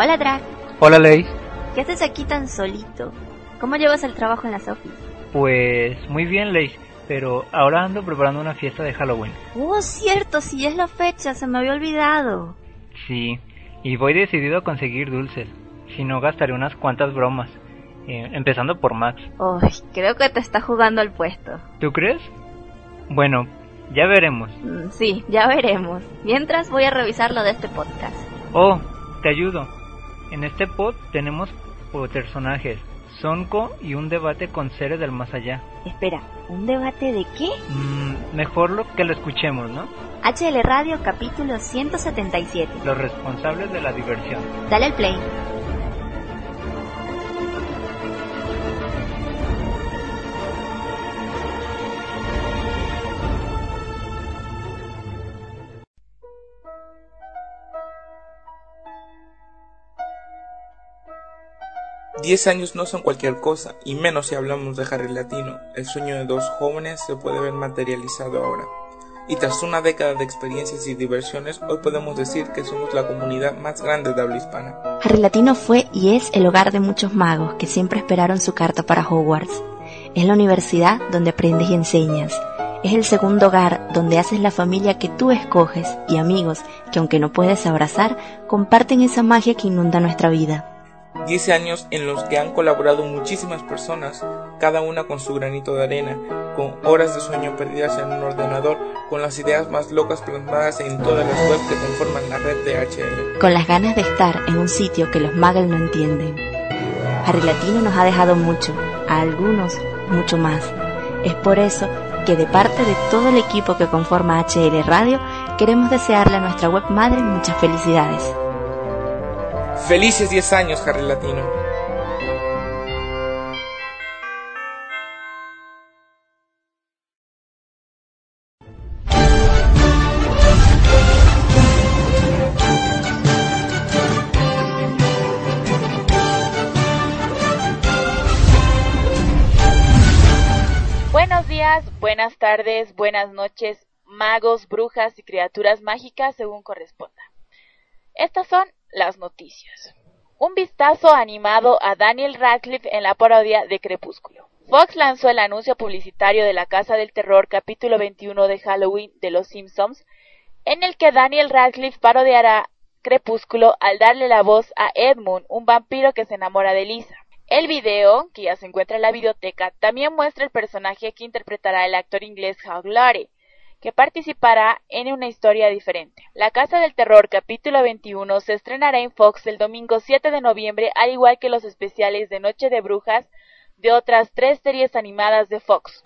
Hola, Drag. Hola, Ley. ¿Qué haces aquí tan solito? ¿Cómo llevas el trabajo en las office? Pues muy bien, Ley. Pero ahora ando preparando una fiesta de Halloween. Oh, cierto, sí es la fecha, se me había olvidado. Sí, y voy decidido a conseguir dulces. Si no, gastaré unas cuantas bromas. Eh, empezando por Max. Uy, creo que te está jugando al puesto. ¿Tú crees? Bueno, ya veremos. Mm, Sí, ya veremos. Mientras voy a revisar lo de este podcast. Oh, te ayudo. En este pod tenemos personajes, Sonko y un debate con seres del más allá. Espera, ¿un debate de qué? Mm, mejor lo que lo escuchemos, ¿no? HL Radio capítulo 177. Los responsables de la diversión. Dale al play. Diez años no son cualquier cosa, y menos si hablamos de Harry Latino. El sueño de dos jóvenes se puede ver materializado ahora. Y tras una década de experiencias y diversiones, hoy podemos decir que somos la comunidad más grande de habla hispana. Harry Latino fue y es el hogar de muchos magos que siempre esperaron su carta para Hogwarts. Es la universidad donde aprendes y enseñas. Es el segundo hogar donde haces la familia que tú escoges y amigos que aunque no puedes abrazar, comparten esa magia que inunda nuestra vida. 10 años en los que han colaborado muchísimas personas, cada una con su granito de arena, con horas de sueño perdidas en un ordenador, con las ideas más locas plasmadas en todas las webs que conforman la red de HL. Con las ganas de estar en un sitio que los muggles no entienden. Harry Latino nos ha dejado mucho, a algunos mucho más. Es por eso que de parte de todo el equipo que conforma HL Radio, queremos desearle a nuestra web madre muchas felicidades. Felices 10 años, Harry Latino. Buenos días, buenas tardes, buenas noches, magos, brujas y criaturas mágicas según corresponda. Estas son las noticias. Un vistazo animado a Daniel Radcliffe en la parodia de Crepúsculo. Fox lanzó el anuncio publicitario de La Casa del Terror capítulo 21 de Halloween de Los Simpsons, en el que Daniel Radcliffe parodiará Crepúsculo al darle la voz a Edmund, un vampiro que se enamora de Lisa. El video, que ya se encuentra en la videoteca, también muestra el personaje que interpretará el actor inglés Hugh Laurie, que participará en una historia diferente. La Casa del Terror capítulo 21 se estrenará en Fox el domingo 7 de noviembre, al igual que los especiales de Noche de Brujas de otras tres series animadas de Fox.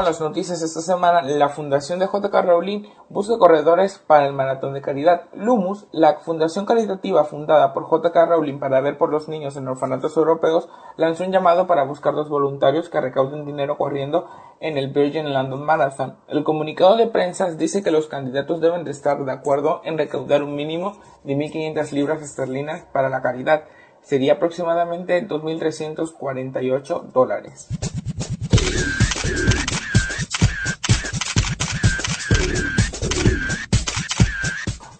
Con las noticias esta semana, la Fundación de JK Rowling busca corredores para el Maratón de Caridad. Lumus, la fundación caritativa fundada por JK Rowling para ver por los niños en orfanatos europeos, lanzó un llamado para buscar dos voluntarios que recauden dinero corriendo en el Virgin London Marathon. El comunicado de prensa dice que los candidatos deben de estar de acuerdo en recaudar un mínimo de 1.500 libras esterlinas para la caridad. Sería aproximadamente 2.348 dólares.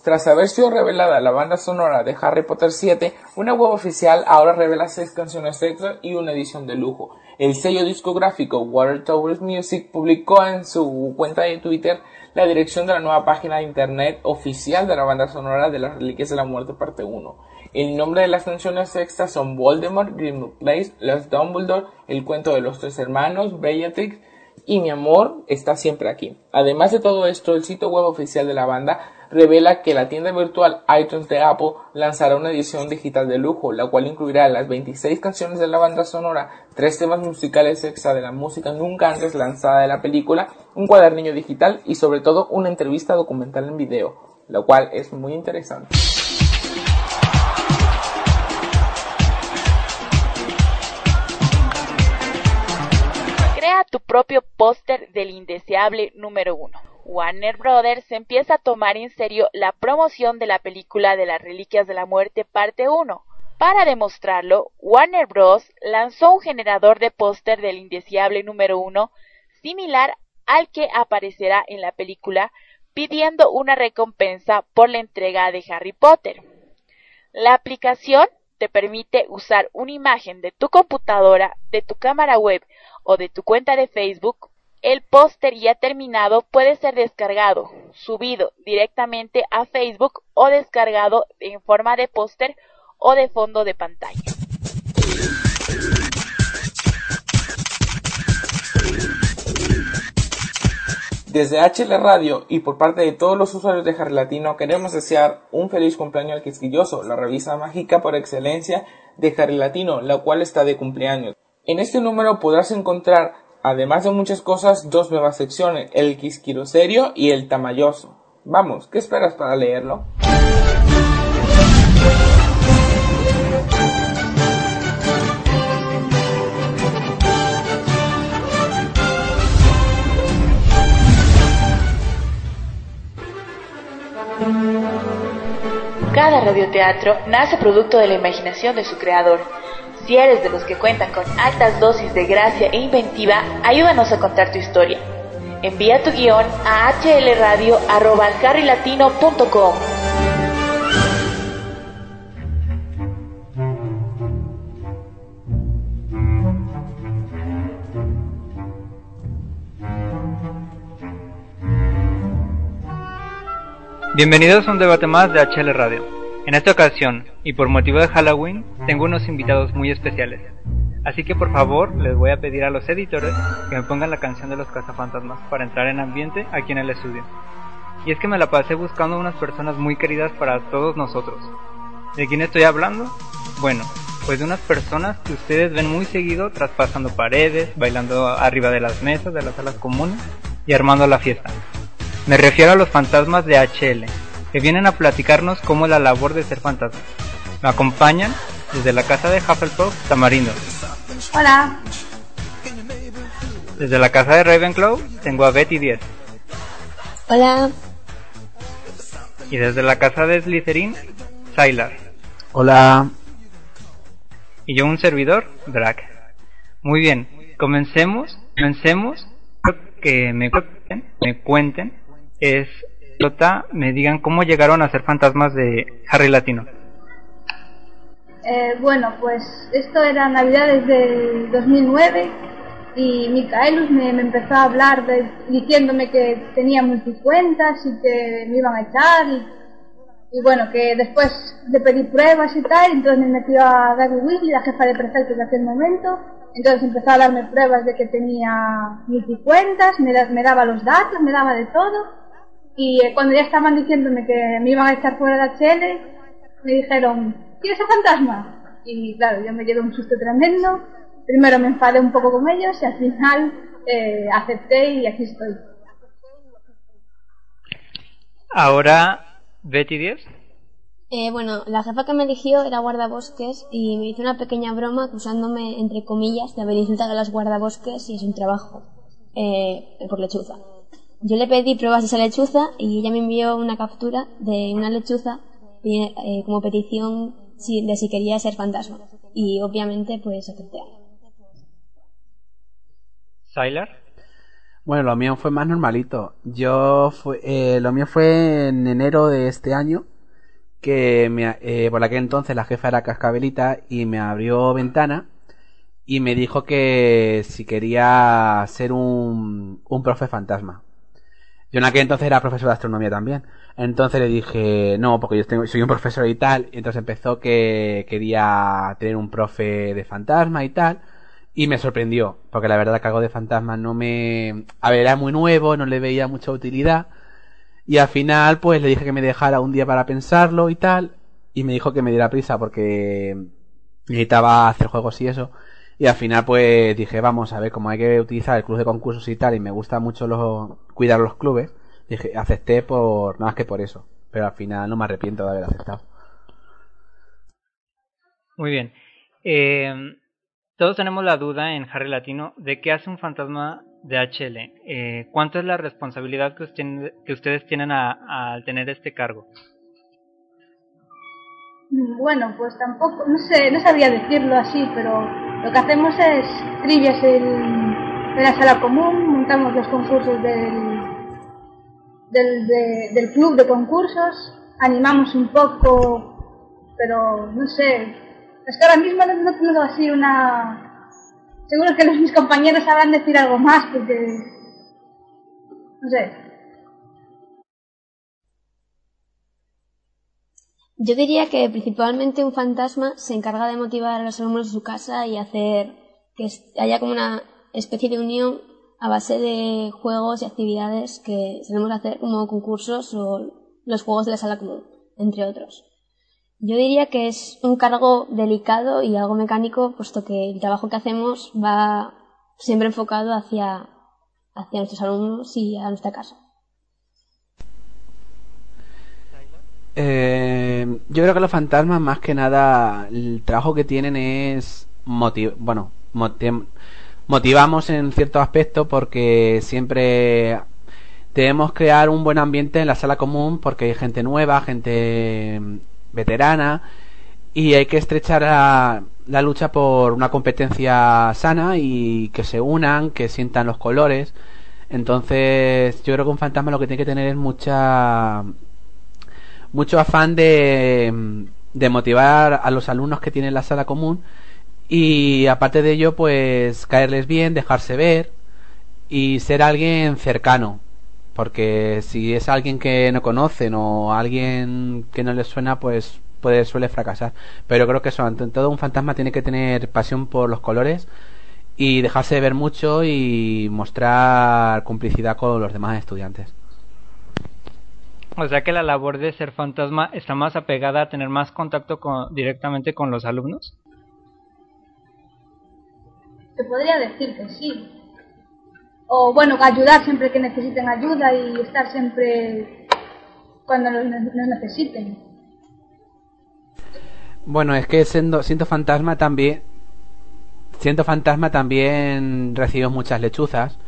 Tras haber sido revelada la banda sonora de Harry Potter 7, una web oficial ahora revela seis canciones extra y una edición de lujo. El sello discográfico Water Towers Music publicó en su cuenta de Twitter la dirección de la nueva página de internet oficial de la banda sonora de las Reliquias de la Muerte parte 1. El nombre de las canciones extras son Voldemort, Grimmauld Place, Los Dumbledore, El cuento de los tres hermanos, Bellatrix y Mi amor está siempre aquí. Además de todo esto, el sitio web oficial de la banda revela que la tienda virtual iTunes de Apple lanzará una edición digital de lujo, la cual incluirá las 26 canciones de la banda sonora, tres temas musicales extra de la música nunca antes lanzada de la película, un cuadernillo digital y sobre todo una entrevista documental en video, lo cual es muy interesante. tu propio póster del indeseable número uno. Warner Brothers empieza a tomar en serio la promoción de la película de las Reliquias de la Muerte parte 1. Para demostrarlo, Warner Bros. lanzó un generador de póster del indeseable número 1 similar al que aparecerá en la película, pidiendo una recompensa por la entrega de Harry Potter. La aplicación te permite usar una imagen de tu computadora, de tu cámara web o de tu cuenta de Facebook, el póster ya terminado puede ser descargado, subido directamente a Facebook o descargado en forma de póster o de fondo de pantalla. Desde HL Radio y por parte de todos los usuarios de Harry Latino queremos desear un feliz cumpleaños al Quisquilloso, la revista mágica por excelencia de Harry Latino, la cual está de cumpleaños. En este número podrás encontrar, además de muchas cosas, dos nuevas secciones, el Quisquiroserio y el Tamayoso. Vamos, ¿qué esperas para leerlo? Cada radioteatro nace producto de la imaginación de su creador eres de los que cuentan con altas dosis de gracia e inventiva, ayúdanos a contar tu historia. Envía tu guion a hlradio.com. Bienvenidos a un debate más de HL Radio. En esta ocasión, y por motivo de Halloween, tengo unos invitados muy especiales. Así que por favor les voy a pedir a los editores que me pongan la canción de los cazafantasmas para entrar en ambiente aquí en el estudio. Y es que me la pasé buscando unas personas muy queridas para todos nosotros. ¿De quién estoy hablando? Bueno, pues de unas personas que ustedes ven muy seguido traspasando paredes, bailando arriba de las mesas de las salas comunes y armando la fiesta. Me refiero a los fantasmas de HL, que vienen a platicarnos cómo es la labor de ser fantasma. Me acompañan desde la casa de Hufflepuff, Tamarindo. Hola. Desde la casa de Ravenclaw tengo a Betty 10. Hola. Y desde la casa de Slytherin, Sylar. Hola. Y yo un servidor, Drac. Muy bien, comencemos, comencemos. Que me, me cuenten es me digan cómo llegaron a ser fantasmas de Harry Latino. Eh, bueno, pues esto era Navidades del 2009 y Micaelus me, empezó a hablar diciéndome que tenía multicuentas y que me iban a echar y, bueno, que después de pedir pruebas y tal, entonces me metió a Gary Weasley, la jefa de prefectos de aquel momento, entonces empezó a darme pruebas de que tenía multicuentas, me, me daba los datos, me daba de todo y eh, cuando ya estaban diciéndome que me iban a echar fuera de HL, me dijeron, ¿quieres a fantasma? Y claro, yo me llevé un susto tremendo. Primero me enfadé un poco con ellos y al final eh, acepté y aquí estoy. Ahora, Betty 10. Eh, bueno, la jefa que me eligió era guardabosques y me hizo una pequeña broma acusándome, entre comillas, de haber insultado a los guardabosques y es un trabajo eh, por lechuza. Yo le pedí pruebas de esa lechuza y ella me envió una captura de una lechuza eh, como petición de si quería ser fantasma. Y obviamente pues acepté. ¿Sylar? Bueno, lo mío fue más normalito. Yo fue, eh, lo mío fue en enero de este año que me, eh, por aquel entonces la jefa era Cascabelita y me abrió ventana y me dijo que si quería ser un, un profe fantasma. Yo en aquel entonces era profesor de astronomía también. Entonces le dije, no, porque yo soy un profesor y tal. Y entonces empezó que quería tener un profe de fantasma y tal. Y me sorprendió, porque la verdad que algo de fantasma no me... A ver, era muy nuevo, no le veía mucha utilidad. Y al final, pues le dije que me dejara un día para pensarlo y tal. Y me dijo que me diera prisa porque necesitaba hacer juegos y eso. Y al final, pues dije, vamos a ver, como hay que utilizar el club de concursos y tal, y me gusta mucho los, cuidar los clubes, dije, acepté por nada más que por eso. Pero al final no me arrepiento de haber aceptado. Muy bien. Eh, todos tenemos la duda en Harry Latino de qué hace un fantasma de HL. Eh, ¿Cuánto es la responsabilidad que, usted, que ustedes tienen al tener este cargo? Bueno, pues tampoco, no sé, no sabría decirlo así, pero lo que hacemos es trivias en, la sala común, montamos los concursos del, del, del club de concursos, animamos un poco, pero no sé, es que ahora mismo no, tengo así una... Seguro que los, mis compañeros sabrán decir algo más porque... No sé. Yo diría que principalmente un fantasma se encarga de motivar a los alumnos de su casa y hacer que haya como una especie de unión a base de juegos y actividades que solemos hacer como concursos o los juegos de la sala común, entre otros. Yo diría que es un cargo delicado y algo mecánico, puesto que el trabajo que hacemos va siempre enfocado hacia, hacia nuestros alumnos y a nuestra casa. Eh, yo creo que los fantasmas, más que nada, el trabajo que tienen es motiv bueno, motivamos en cierto aspecto porque siempre debemos crear un buen ambiente en la sala común porque hay gente nueva, gente veterana y hay que estrechar la, lucha por una competencia sana y que se unan, que sientan los colores. Entonces, yo creo que un fantasma lo que tiene que tener es mucha mucho afán de, de motivar a los alumnos que tienen la sala común y aparte de ello, pues caerles bien, dejarse ver y ser alguien cercano porque si es alguien que no conocen o alguien que no les suena, pues puede suele fracasar. Pero creo que eso, ante todo un fantasma tiene que tener pasión por los colores y dejarse ver mucho y mostrar complicidad con los demás estudiantes. O sea que la labor de ser fantasma está más apegada a tener más contacto con, directamente con los alumnos. Se podría decir que sí, o bueno, ayudar siempre que necesiten ayuda y estar siempre cuando nos, necesiten. Bueno, es que siendo, siento fantasma también, siento fantasma también recibo muchas lechuzas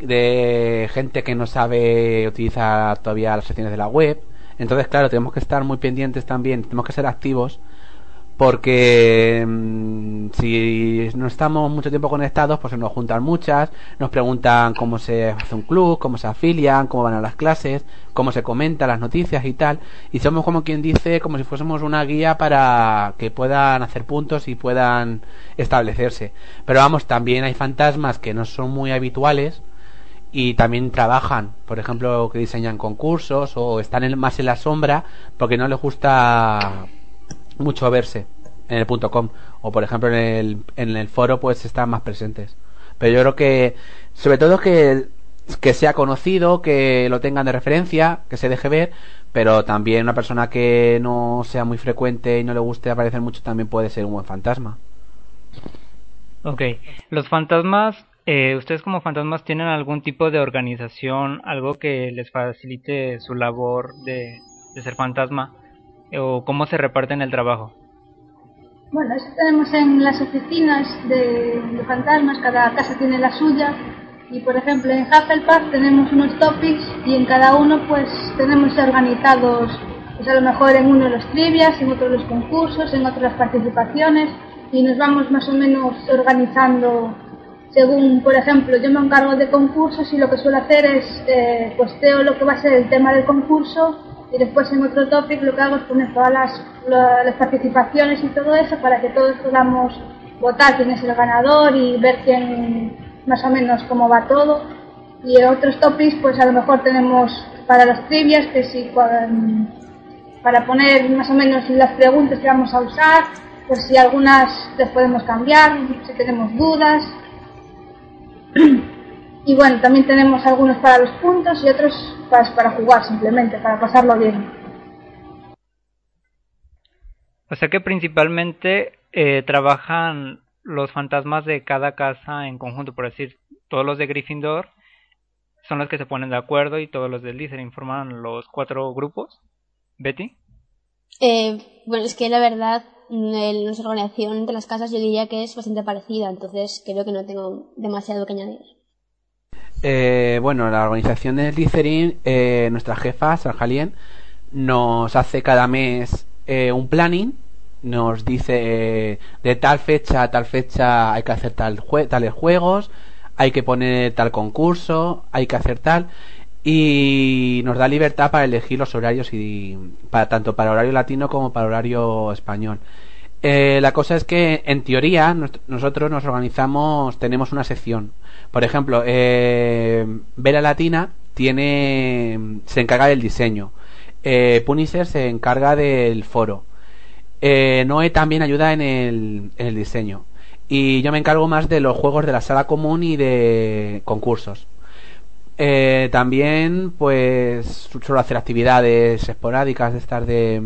de gente que no sabe utilizar todavía las secciones de la web. Entonces, claro, tenemos que estar muy pendientes también, tenemos que ser activos porque mm, si no estamos mucho tiempo conectados, pues nos juntan muchas, nos preguntan cómo se hace un club, cómo se afilian, cómo van a las clases, cómo se comentan las noticias y tal, y somos como quien dice, como si fuésemos una guía para que puedan hacer puntos y puedan establecerse. Pero vamos, también hay fantasmas que no son muy habituales, y también trabajan, por ejemplo, que diseñan concursos o están más en la sombra porque no les gusta mucho verse en el punto .com o por ejemplo en el, en el foro pues están más presentes. Pero yo creo que sobre todo que que sea conocido que lo tengan de referencia que se deje ver pero también una persona que no sea muy frecuente y no le guste aparecer mucho también puede ser un buen fantasma. Ok, los fantasmas eh, ¿Ustedes como fantasmas tienen algún tipo de organización, algo que les facilite su labor de, ser fantasma? o cómo se reparten el trabajo? Bueno, eso tenemos en las oficinas de, fantasmas, cada casa tiene la suya y por ejemplo en Hufflepuff tenemos unos topics y en cada uno pues tenemos organizados pues a lo mejor en uno los trivias, en otro los concursos, en otras participaciones y nos vamos más o menos organizando según, por ejemplo, yo me encargo de concursos y lo que suelo hacer es eh, posteo lo que va a ser el tema del concurso y después en otro topic lo que hago es poner todas las, las participaciones y todo eso para que todos podamos votar quién es el ganador y ver quién más o menos cómo va todo. Y en otros topics pues a lo mejor tenemos para las trivias que si para poner más o menos las preguntas que vamos a usar pues si algunas les podemos cambiar si tenemos dudas Y bueno, también tenemos algunos para los puntos y otros para, para jugar simplemente, para pasarlo bien. O sea que principalmente eh, trabajan los fantasmas de cada casa en conjunto, por decir, todos los de Gryffindor son los que se ponen de acuerdo y todos los del Slytherin forman los cuatro grupos. Betty. Eh, bueno, es que la verdad, mm, nuestra organización de las casas yo diría que es bastante parecida, entonces creo que no tengo demasiado que añadir. Eh, bueno, la organización de Slytherin, eh, nuestra jefa, Sarjalien, nos hace cada mes eh, un planning, nos dice de tal fecha a tal fecha hay que hacer tal tales juegos, hay que poner tal concurso, hay que hacer tal y nos da libertad para elegir los horarios y para tanto para horario latino como para horario español. Eh, la cosa es que en teoría nosotros nos organizamos, tenemos una sección. Por ejemplo, eh, Vera Latina tiene, se encarga del diseño. Eh, Punisher se encarga del foro. Eh, Noé también ayuda en el, en el diseño. Y yo me encargo más de los juegos de la sala común y de concursos. Eh, también, pues, suelo hacer actividades esporádicas de estas de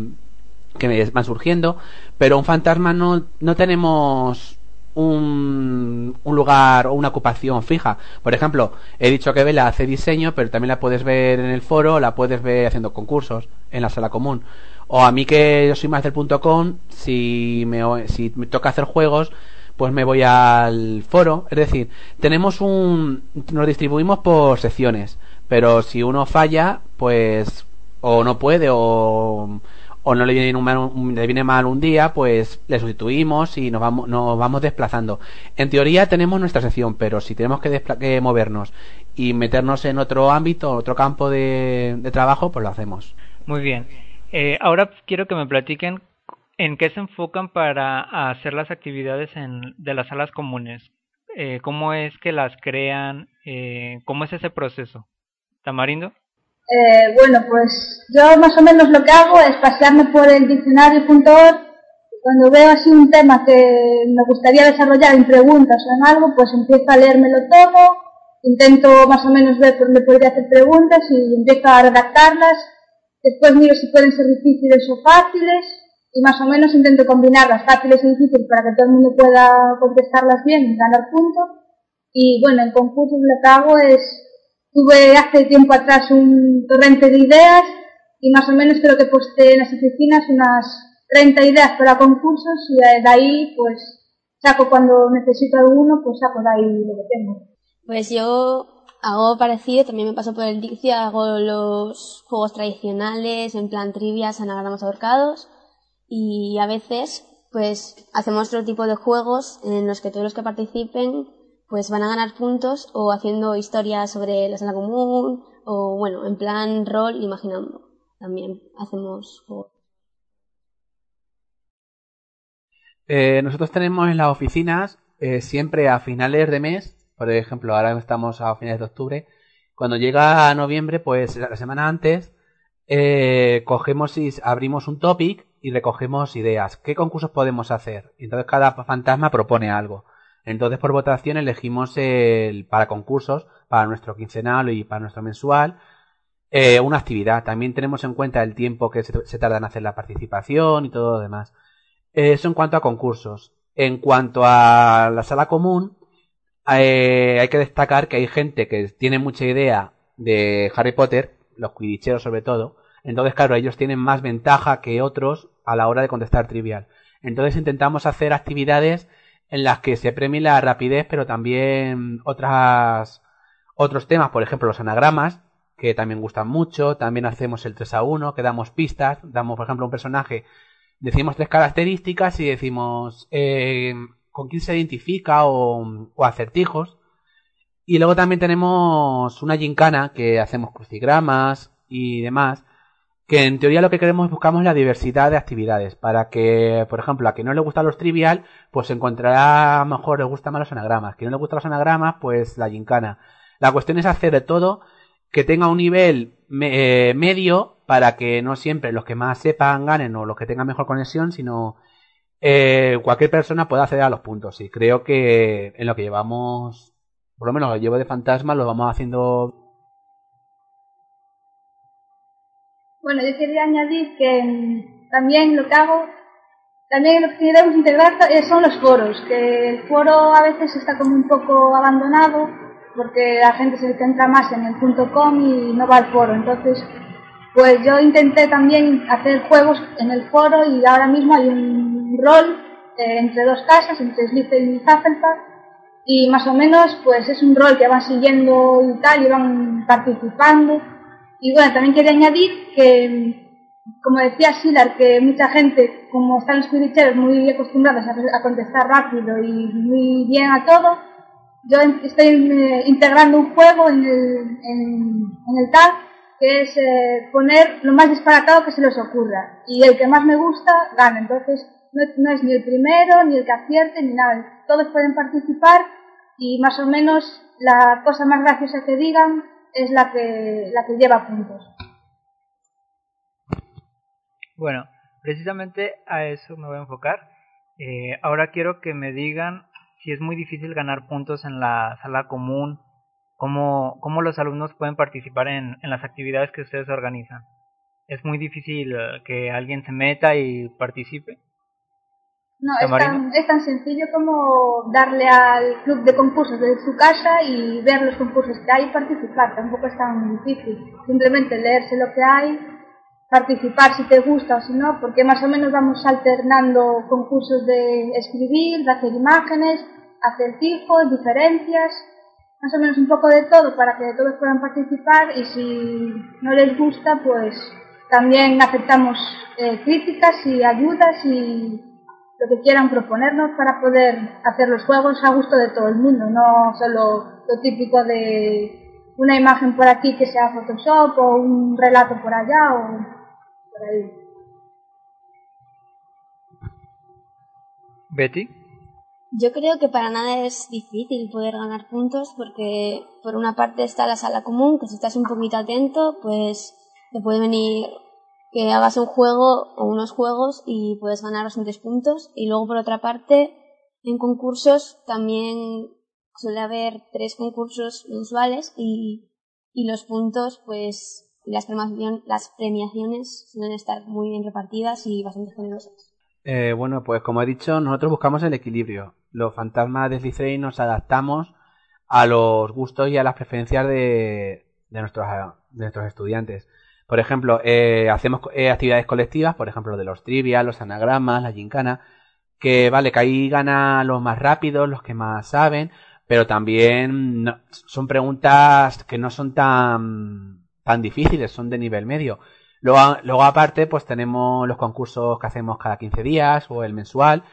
que me van surgiendo, pero un fantasma no, no tenemos un, un, lugar o una ocupación fija. Por ejemplo, he dicho que Vela hace diseño, pero también la puedes ver en el foro, la puedes ver haciendo concursos en la sala común. O a mí que yo soy más del punto com, si me, si me toca hacer juegos, pues me voy al foro. Es decir, tenemos un. Nos distribuimos por secciones. Pero si uno falla, pues. O no puede, o. O no le viene, un le viene mal un día, pues le sustituimos y nos vamos, nos vamos desplazando. En teoría tenemos nuestra sección, pero si tenemos que, que movernos y meternos en otro ámbito, otro campo de, de trabajo, pues lo hacemos. Muy bien. Eh, ahora quiero que me platiquen ¿En qué se enfocan para hacer las actividades en, de las salas comunes? Eh, ¿Cómo es que las crean? Eh, ¿Cómo es ese proceso? ¿Tamarindo? Eh, bueno, pues yo más o menos lo que hago es pasearme por el diccionario.org cuando veo así un tema que me gustaría desarrollar en preguntas o en algo, pues empiezo a leérmelo todo, intento más o menos ver por dónde podría hacer preguntas y empiezo a redactarlas. Después miro si pueden ser difíciles o fáciles y más o menos intento combinar fáciles y difíciles para que todo el mundo pueda contestarlas bien y ganar puntos. Y bueno, en concursos lo que hago es, tuve hace tiempo atrás un torrente de ideas y más o menos creo que posté en las oficinas unas 30 ideas para concursos y de ahí pues saco cuando necesito alguno, pues saco de ahí lo que tengo. Pues yo hago parecido, también me paso por el diccio, hago los juegos tradicionales, en plan trivias, anagramas ahorcados, y a veces pues hacemos otro tipo de juegos en los que todos los que participen pues van a ganar puntos o haciendo historias sobre la sala común o bueno, en plan rol imaginando. También hacemos juegos. Eh, nosotros tenemos en las oficinas eh, siempre a finales de mes, por ejemplo, ahora estamos a finales de octubre, cuando llega a noviembre, pues la semana antes, eh, cogemos y abrimos un topic y recogemos ideas. ¿Qué concursos podemos hacer? Entonces cada fantasma propone algo. Entonces por votación elegimos el, para concursos, para nuestro quincenal y para nuestro mensual, eh, una actividad. También tenemos en cuenta el tiempo que se, tarda en hacer la participación y todo lo demás. Eso en cuanto a concursos. En cuanto a la sala común, eh, hay que destacar que hay gente que tiene mucha idea de Harry Potter, los cuidicheros sobre todo, entonces, claro, ellos tienen más ventaja que otros a la hora de contestar trivial. Entonces intentamos hacer actividades en las que se premie la rapidez, pero también otras otros temas, por ejemplo, los anagramas, que también gustan mucho, también hacemos el 3 a 1, que damos pistas, damos, por ejemplo, un personaje, decimos tres características y decimos eh, con quién se identifica o, o acertijos. Y luego también tenemos una gincana que hacemos crucigramas y demás, que en teoría lo que queremos buscamos la diversidad de actividades para que, por ejemplo, a quien no le gusta los trivial, pues encontrará mejor le gusta más los anagramas. Que no le gustan los anagramas, pues la gincana. La cuestión es hacer de todo que tenga un nivel eh, medio para que no siempre los que más sepan ganen o los que tengan mejor conexión, sino eh, cualquier persona pueda acceder a los puntos. Y creo que en lo que llevamos por lo menos lo llevo de fantasma, lo vamos haciendo Bueno, yo quería añadir que mm, también lo que hago, también lo que queremos integrar eh, son los foros, que el foro a veces está como un poco abandonado porque la gente se centra más en el punto .com y no va al foro. Entonces, pues yo intenté también hacer juegos en el foro y ahora mismo hay un rol eh, entre dos casas, entre Slytherin y Hufflepuff, y más o menos pues es un rol que van siguiendo y tal, y van participando y bueno, también quería añadir que, como decía Silar, que mucha gente, como están los quidditcheros muy acostumbrados a, contestar rápido y muy bien a todo, yo estoy eh, integrando un juego en el, en, el tag que es eh, poner lo más disparatado que se les ocurra. Y el que más me gusta, gana. Entonces, no, no, es ni el primero, ni el que acierte, ni nada. Todos pueden participar y más o menos la cosa más graciosa que digan es la que, la que lleva puntos. Bueno, precisamente a eso me voy a enfocar. Eh, ahora quiero que me digan si es muy difícil ganar puntos en la sala común, cómo, cómo los alumnos pueden participar en, en las actividades que ustedes organizan. ¿Es muy difícil que alguien se meta y participe? No, es tan, es tan, sencillo como darle al club de concursos de su casa y ver los concursos que hay y participar. Tampoco es tan difícil. Simplemente leerse lo que hay, participar si te gusta o si no, porque más o menos vamos alternando concursos de escribir, de hacer imágenes, hacer tipos, diferencias, más o menos un poco de todo para que todos puedan participar y si no les gusta, pues también aceptamos eh, críticas y ayudas y lo que quieran proponernos para poder hacer los juegos a gusto de todo el mundo, no solo lo típico de una imagen por aquí que sea Photoshop o un relato por allá o por ahí. Betty. Yo creo que para nada es difícil poder ganar puntos porque por una parte está la sala común, que si estás un poquito atento, pues te puede venir que hagas un juego o unos juegos y puedes ganar bastantes puntos. Y luego, por otra parte, en concursos también suele haber tres concursos mensuales y, y los puntos, pues, las, las premiaciones suelen estar muy bien repartidas y bastante generosas. Eh, bueno, pues como he dicho, nosotros buscamos el equilibrio. Los fantasmas de Slytherin nos adaptamos a los gustos y a las preferencias de, de, nuestros, de nuestros estudiantes. Por ejemplo, eh, hacemos eh, actividades colectivas, por ejemplo, de los trivias, los anagramas, la gincana, que vale, que ahí ganan los más rápidos, los que más saben, pero también son preguntas que no son tan, tan difíciles, son de nivel medio. Luego, luego aparte, pues tenemos los concursos que hacemos cada 15 días o el mensual,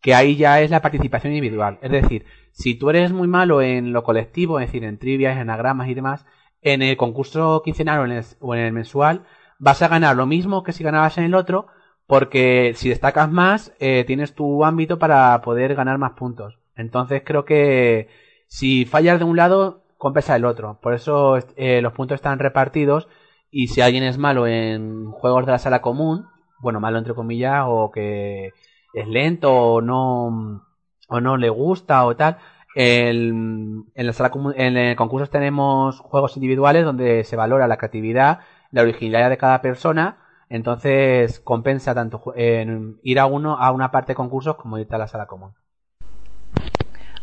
que ahí ya es la participación individual. Es decir, si tú eres muy malo en lo colectivo, es decir, en trivias, en anagramas y demás, en el concurso quincenal o en el, mensual vas a ganar lo mismo que si ganabas en el otro, porque si destacas más, eh, tienes tu ámbito para poder ganar más puntos. Entonces creo que si fallas de un lado, compensa el otro. Por eso eh, los puntos están repartidos y si alguien es malo en juegos de la sala común, bueno, malo entre comillas, o que es lento o no, o no le gusta o tal, en, la sala en el concurso tenemos juegos individuales donde se valora la creatividad, la originalidad de cada persona. Entonces compensa tanto ir a uno a una parte de concursos como ir a la sala común.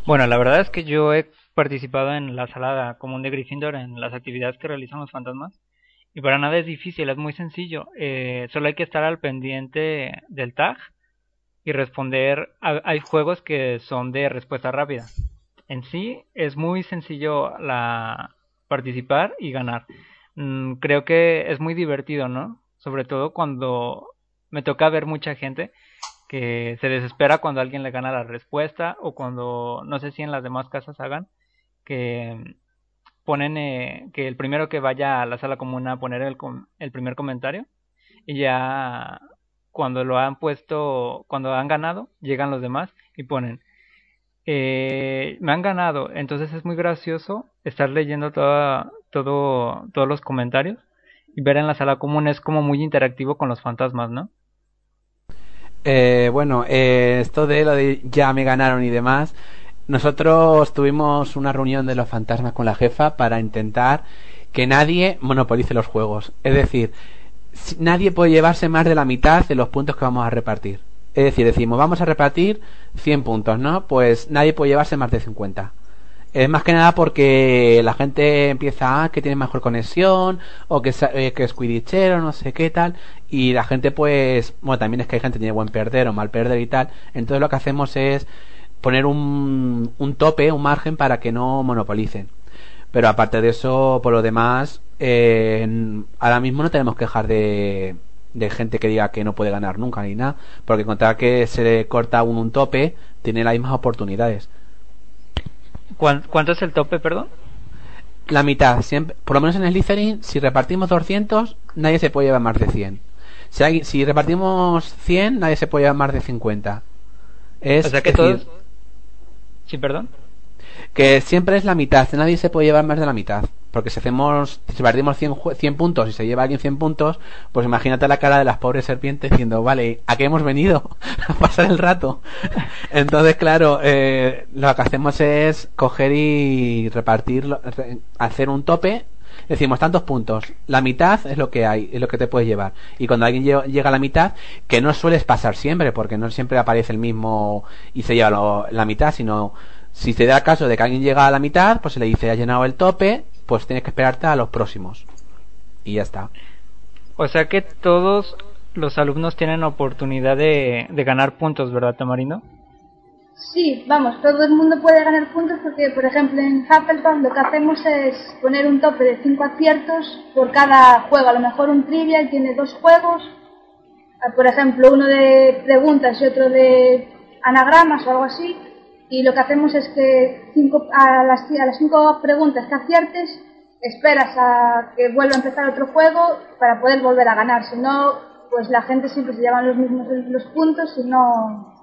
Bueno, la verdad es que yo he participado en la sala común de Gryffindor en las actividades que realizan los fantasmas y para nada es difícil, es muy sencillo. Eh, solo hay que estar al pendiente del tag y responder. hay juegos que son de respuesta rápida en sí es muy sencillo la participar y ganar. Mm, creo que es muy divertido, ¿no? Sobre todo cuando me toca ver mucha gente que se desespera cuando alguien le gana la respuesta o cuando no sé si en las demás casas hagan que ponen eh, que el primero que vaya a la sala común a poner el, el primer comentario y ya cuando lo han puesto, cuando han ganado, llegan los demás y ponen eh, me han ganado. Entonces es muy gracioso estar leyendo todo, todos los comentarios y ver en la sala común es como muy interactivo con los fantasmas, ¿no? Eh, bueno, eh, esto de lo de ya me ganaron y demás, nosotros tuvimos una reunión de los fantasmas con la jefa para intentar que nadie monopolice los juegos. Es decir, nadie puede llevarse más de la mitad de los puntos que vamos a repartir. Es decir, decimos, vamos a repartir 100 puntos, ¿no? Pues nadie puede llevarse más de 50. Es más que nada porque la gente empieza a que tiene mejor conexión o que, eh, que es cuidichero, no sé qué tal. Y la gente, pues, bueno, también es que hay gente que tiene buen perder o mal perder y tal. Entonces lo que hacemos es poner un, un tope, un margen para que no monopolicen. Pero aparte de eso, por lo demás, eh, ahora mismo no tenemos que dejar de, de gente que diga que no puede ganar nunca ni nada, porque contar que se le corta un, un tope, tiene las mismas oportunidades. ¿Cuánto es el tope, perdón? La mitad, siempre, por lo menos en el Slytherin, si repartimos 200, nadie se puede llevar más de 100. Si, si repartimos 100, nadie se puede llevar más de 50. Es, o sea que todos... Sí, perdón que siempre es la mitad, nadie se puede llevar más de la mitad. Porque si hacemos, si partimos 100, 100 puntos y se lleva alguien 100 puntos, pues imagínate la cara de las pobres serpientes diciendo, vale, ¿a qué hemos venido? a pasar el rato. Entonces, claro, eh, lo que hacemos es coger y repartir, hacer un tope decimos tantos puntos, la mitad es lo que hay, es lo que te puedes llevar. Y cuando alguien llega a la mitad, que no sueles pasar siempre, porque no siempre aparece el mismo y se lleva la mitad, sino si se da caso de que alguien llega a la mitad, pues se le dice ha llenado el tope, pues tienes que esperarte a los próximos. Y ya está. O sea que todos los alumnos tienen oportunidad de, ganar puntos, ¿verdad, Tamarino? Sí, vamos, todo el mundo puede ganar puntos porque, por ejemplo, en Hufflepuff lo que hacemos es poner un tope de 5 aciertos por cada juego. A lo mejor un trivial tiene dos juegos, ah, por ejemplo, uno de preguntas y otro de anagramas o algo así y lo que hacemos es que cinco, a, las, a las cinco preguntas que aciertes esperas a que vuelva a empezar otro juego para poder volver a ganar. Si no, pues la gente siempre se llevan los mismos los puntos y no,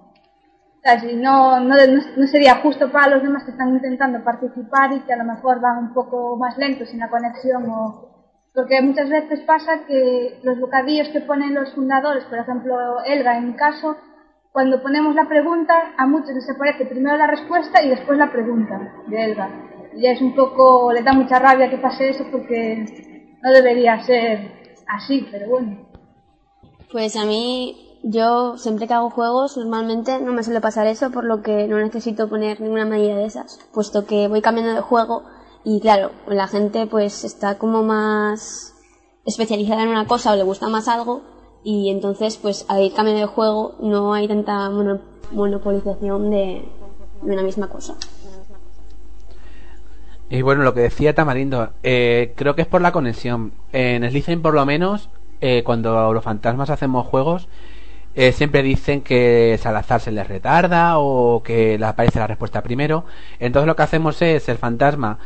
no, no, no, sería justo para los demás que están intentando participar y que a lo mejor van un poco más lentos en la conexión o porque muchas veces pasa que los bocadillos que ponen los fundadores, por ejemplo Elga en mi caso, cuando ponemos la pregunta, a muchos les aparece primero la respuesta y después la pregunta de Elga. Y ya es un poco, le da mucha rabia que pase eso porque no debería ser así, pero bueno. Pues a mí, yo siempre que hago juegos, normalmente no me suele pasar eso, por lo que no necesito poner ninguna medida de esas, puesto que voy cambiando de juego y claro, la gente pues está como más especializada en una cosa o le gusta más algo y entonces pues hay cambio de juego no hay tanta monopolización de, una misma cosa. Y bueno, lo que decía Tamarindo, eh, creo que es por la conexión. En Slytherin por lo menos, eh, cuando los fantasmas hacemos juegos, eh, siempre dicen que Salazar se les retarda o que le aparece la respuesta primero. Entonces lo que hacemos es el fantasma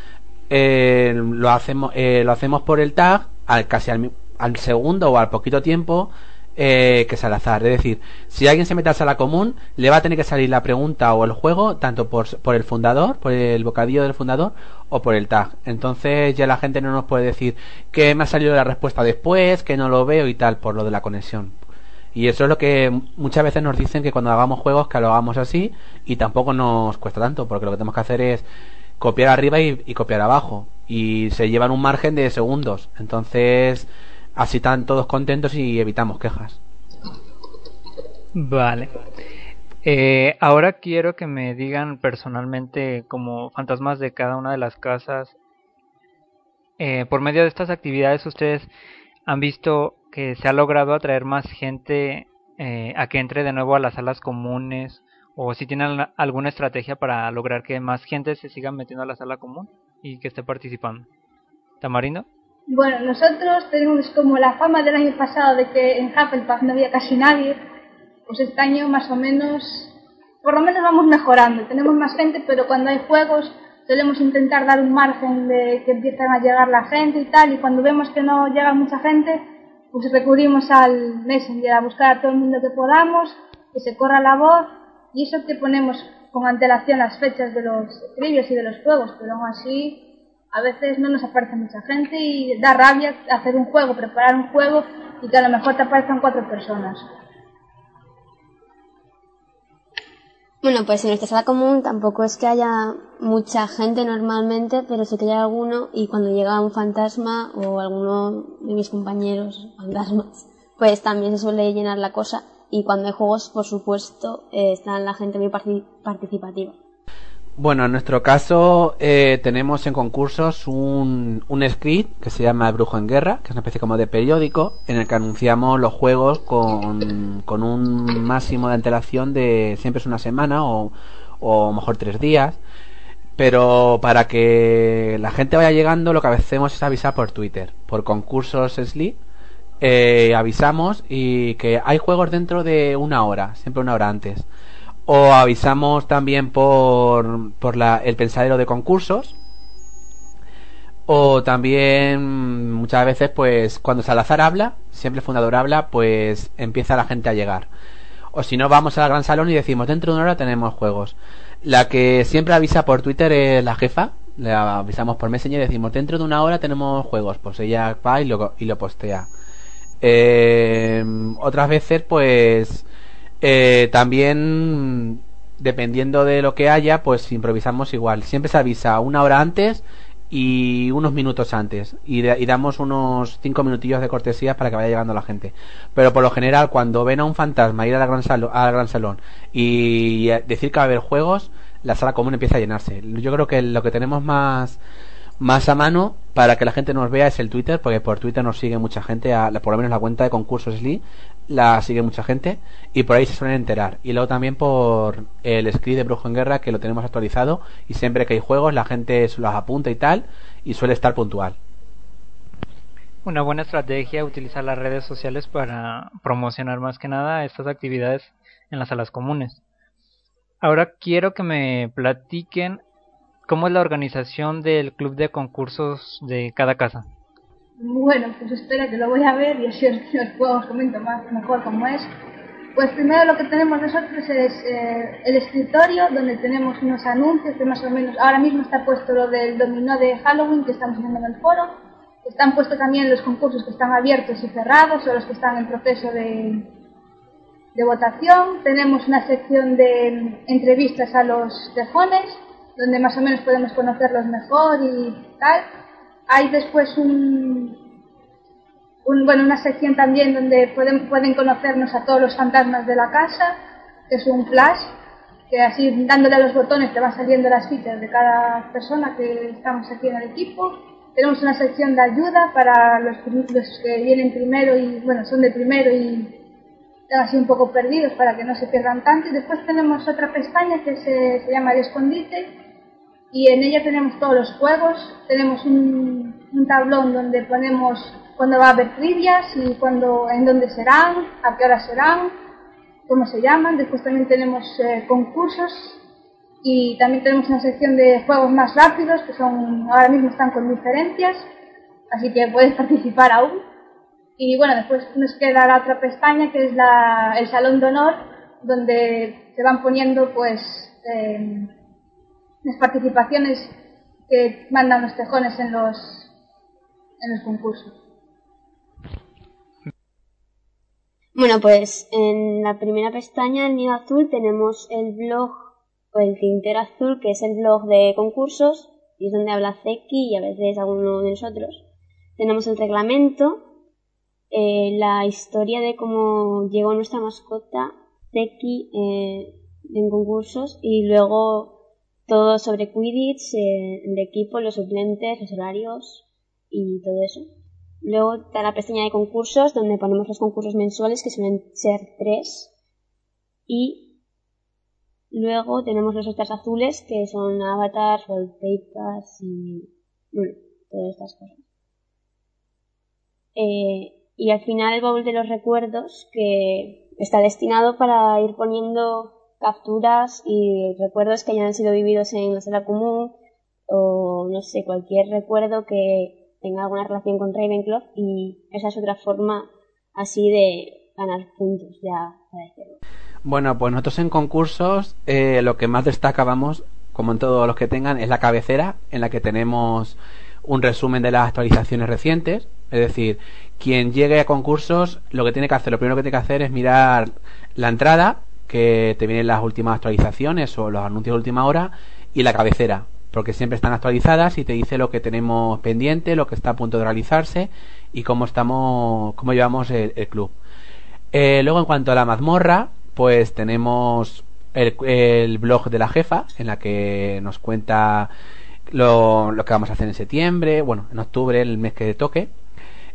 lo hacemos lo hacemos por el tag al casi al, al segundo o al poquito tiempo eh, que Salazar. Es decir, si alguien se mete a sala común, le va a tener que salir la pregunta o el juego, tanto por, por el fundador, por el bocadillo del fundador, o por el tag. Entonces ya la gente no nos puede decir que me ha salido la respuesta después, que no lo veo y tal, por lo de la conexión. Y eso es lo que muchas veces nos dicen que cuando hagamos juegos que lo hagamos así y tampoco nos cuesta tanto, porque lo que tenemos que hacer es copiar arriba y, y copiar abajo. Y se llevan un margen de segundos. Entonces, Así están todos contentos y evitamos quejas. Vale. Eh, ahora quiero que me digan personalmente como fantasmas de cada una de las casas. Eh, por medio de estas actividades ustedes han visto que se ha logrado atraer más gente eh, a que entre de nuevo a las salas comunes o si tienen alguna estrategia para lograr que más gente se siga metiendo a la sala común y que esté participando. Tamarindo. Bueno, nosotros tenemos como la fama del año pasado de que en Hufflepuff no había casi nadie, pues este año más o menos, por lo menos vamos mejorando, tenemos más gente, pero cuando hay juegos solemos intentar dar un margen de que empiezan a llegar la gente y tal, y cuando vemos que no llega mucha gente, pues recurrimos al Messenger a buscar a todo el mundo que podamos, que se corra la voz, y eso que ponemos con antelación las fechas de los trivios y de los juegos, pero aún así a veces no nos aparece mucha gente y da rabia hacer un juego, preparar un juego y que a lo mejor te aparezcan cuatro personas. Bueno, pues en nuestra sala común tampoco es que haya mucha gente normalmente, pero sí que hay alguno y cuando llega un fantasma o alguno de mis compañeros fantasmas, pues también se suele llenar la cosa y cuando hay juegos, por supuesto, eh, está la gente muy participativa. Bueno, en nuestro caso eh, tenemos en concursos un, un script que se llama Brujo en Guerra, que es una especie como de periódico en el que anunciamos los juegos con, con un máximo de antelación de siempre es una semana o, o mejor tres días. Pero para que la gente vaya llegando, lo que hacemos es avisar por Twitter, por concursos SLI. Eh, avisamos y que hay juegos dentro de una hora, siempre una hora antes o avisamos también por, por la, el pensadero de concursos. O también muchas veces pues cuando Salazar habla siempre el fundador habla pues empieza la gente a llegar. O si no vamos al gran salón y decimos dentro de una hora tenemos juegos la que siempre avisa por Twitter es la jefa. Le avisamos por Messenger y decimos dentro de una hora tenemos juegos pues ella va y lo, y lo postea. Eh, otras veces pues eh, también, dependiendo de lo que haya, pues improvisamos igual. Siempre se avisa una hora antes y unos minutos antes. Y, damos unos cinco minutillos de cortesía para que vaya llegando la gente. Pero por lo general, cuando ven a un fantasma ir al gran, al gran salón y decir que va a haber juegos, la sala común empieza a llenarse. Yo creo que lo que tenemos más más a mano para que la gente nos vea es el Twitter, porque por Twitter nos sigue mucha gente, a, por lo menos la cuenta de concursos la sigue mucha gente y por ahí se suelen enterar. Y luego también por el script de Brujo en Guerra que lo tenemos actualizado y siempre que hay juegos la gente se los apunta y tal y suele estar puntual. Una buena estrategia utilizar las redes sociales para promocionar más que nada estas actividades en las salas comunes. Ahora quiero que me platiquen cómo es la organización del club de concursos de cada casa. Bueno, pues espera que lo voy a ver y así os, os comento más mejor cómo es. Pues primero lo que tenemos nosotros es eh, el escritorio donde tenemos unos anuncios que más o menos ahora mismo está puesto lo del dominó de Halloween que estamos haciendo en el foro. Están puestos también los concursos que están abiertos y cerrados o los que están en proceso de, de votación. Tenemos una sección de entrevistas a los tejones donde más o menos podemos conocerlos mejor y tal hay después un, bueno, una sección también donde pueden, pueden conocernos a todos los fantasmas de la casa, que es un flash, que así dándole a los botones te van saliendo las fichas de cada persona que estamos aquí en el equipo. Tenemos una sección de ayuda para los, que vienen primero y, bueno, son de primero y están así un poco perdidos para que no se pierdan tanto. Y después tenemos otra pestaña que se, se llama el escondite, y en ella tenemos todos los juegos, tenemos un, un tablón donde ponemos cuándo va a haber trivias y cuándo, en dónde serán, a qué hora serán, cómo se llaman, después también tenemos eh, concursos. Y también tenemos una sección de juegos más rápidos que son ahora mismo están con diferencias, así que puedes participar aún. Y bueno, después nos queda la otra pestaña que es la, el salón de honor, donde se van poniendo pues eh, las participaciones que mandan los tejones en los, en los concursos. Bueno, pues en la primera pestaña, en Nido Azul, tenemos el blog o el Tintero Azul, que es el blog de concursos, y es donde habla Zeki y a veces alguno de nosotros. Tenemos el reglamento, eh, la historia de cómo llegó nuestra mascota, Zeki, eh, en concursos, y luego todo sobre Quidditch, eh, el equipo, los suplentes, los horarios y todo eso. Luego está la pestaña de concursos, donde ponemos los concursos mensuales, que suelen ser tres. Y luego tenemos los otros azules, que son avatars, wallpapers y bueno, todas estas cosas. Eh, y al final el baúl de los recuerdos, que está destinado para ir poniendo capturas y recuerdos que hayan sido vividos en la sala común o no sé, cualquier recuerdo que tenga alguna relación con Ravenclaw y esa es otra forma así de ganar puntos, ya Bueno, pues nosotros en concursos eh, lo que más destacábamos, como en todos los que tengan, es la cabecera en la que tenemos un resumen de las actualizaciones recientes. Es decir, quien llegue a concursos, lo que tiene que hacer, lo primero que tiene que hacer es mirar la entrada que te vienen las últimas actualizaciones o los anuncios de última hora, y la cabecera, porque siempre están actualizadas y te dice lo que tenemos pendiente, lo que está a punto de realizarse y cómo estamos, cómo llevamos el, club. Eh, luego en cuanto a la mazmorra, pues tenemos el, blog de la jefa, en la que nos cuenta lo, lo, que vamos a hacer en septiembre, bueno, en octubre, el mes que toque.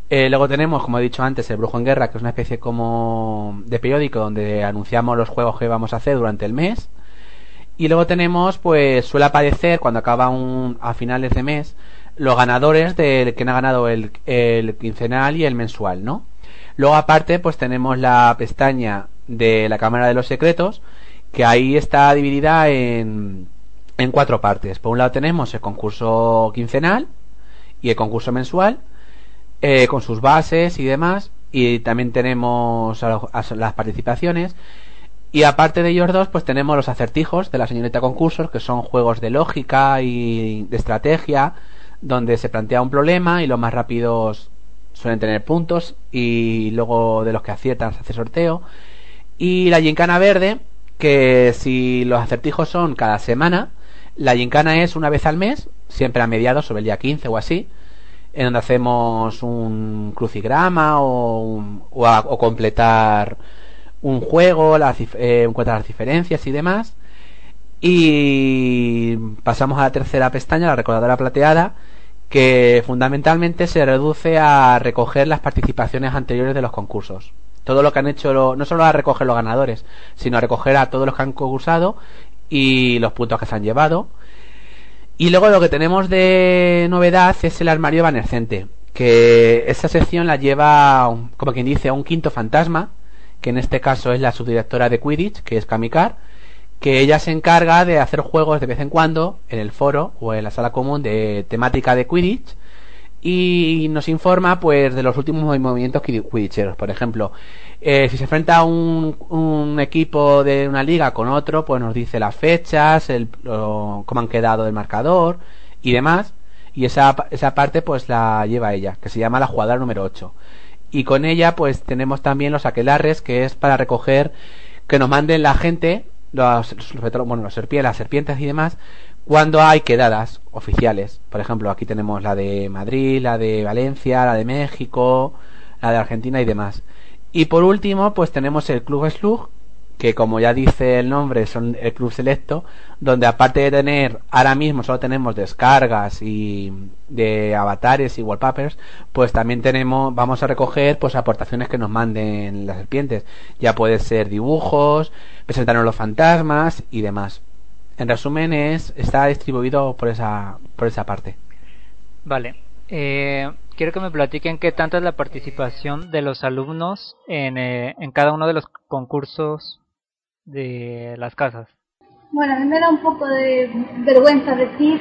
Eh, luego tenemos, como he dicho antes, el Brujo en Guerra, que es una especie como de periódico donde anunciamos los juegos que vamos a hacer durante el mes. Y luego tenemos, pues suele aparecer cuando acaba un, a finales de mes los ganadores de quien ha ganado el, el quincenal y el mensual, ¿no? Luego aparte, pues tenemos la pestaña de la Cámara de los Secretos, que ahí está dividida en, en cuatro partes. Por un lado tenemos el concurso quincenal y el concurso mensual, eh, con sus bases y demás, y también tenemos las participaciones. Y aparte de ellos dos, pues tenemos los acertijos de la señorita concursos, que son juegos de lógica y de estrategia, donde se plantea un problema y los más rápidos suelen tener puntos y luego de los que aciertan se hace sorteo. Y la gincana verde, que si los acertijos son cada semana, la gincana es una vez al mes, siempre a mediados, sobre el día 15 o así, en donde hacemos un crucigrama o, o, completar un juego, las, eh, las diferencias y demás. Y pasamos a la tercera pestaña, la recordadora plateada, que fundamentalmente se reduce a recoger las participaciones anteriores de los concursos. Todo lo que han hecho, no solo a recoger los ganadores, sino a recoger a todos los que han concursado y los puntos que se han llevado. Y luego lo que tenemos de novedad es el armario evanescente, que esa sección la lleva, como quien dice, a un quinto fantasma, que en este caso es la subdirectora de Quidditch, que es Kamikar, que ella se encarga de hacer juegos de vez en cuando en el foro o en la sala común de temática de Quidditch y nos informa pues de los últimos movimientos quidditcheros. Por ejemplo, eh, si se enfrenta un, un, equipo de una liga con otro, pues nos dice las fechas, el, cómo han quedado el marcador y demás. Y esa, esa parte pues la lleva ella, que se llama la jugadora número 8. Y con ella pues tenemos también los aquelarres, que es para recoger que nos manden la gente los, bueno, los serpientes, las serpientes y demás, cuando hay quedadas oficiales. Por ejemplo, aquí tenemos la de Madrid, la de Valencia, la de México, la de Argentina y demás. Y por último, pues tenemos el Club Slug, que como ya dice el nombre, son el club selecto, donde aparte de tener, ahora mismo solo tenemos descargas y de avatares y wallpapers, pues también tenemos, vamos a recoger pues aportaciones que nos manden las serpientes. Ya puede ser dibujos, presentarnos los fantasmas y demás. En resumen es, está distribuido por esa, por esa parte. Vale. Eh, quiero que me platiquen qué tanto es la participación de los alumnos en, eh, en cada uno de los concursos de las casas? Bueno, a mí me da un poco de vergüenza decir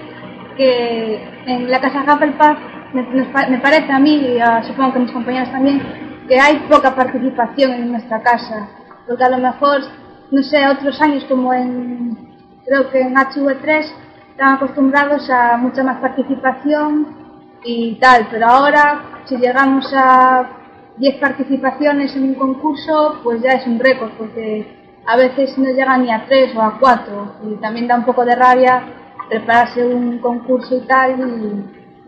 que en la casa Hufflepuff me, me parece a mí, y supongo que mis compañeros también, que hay poca participación en nuestra casa. Porque a lo mejor, no sé, otros años como en, creo que en HV3, están acostumbrados a mucha más participación y tal, pero ahora si llegamos a 10 participaciones en un concurso, pues ya es un récord, porque a veces no llega ni a tres o a cuatro y también da un poco de rabia prepararse un concurso y tal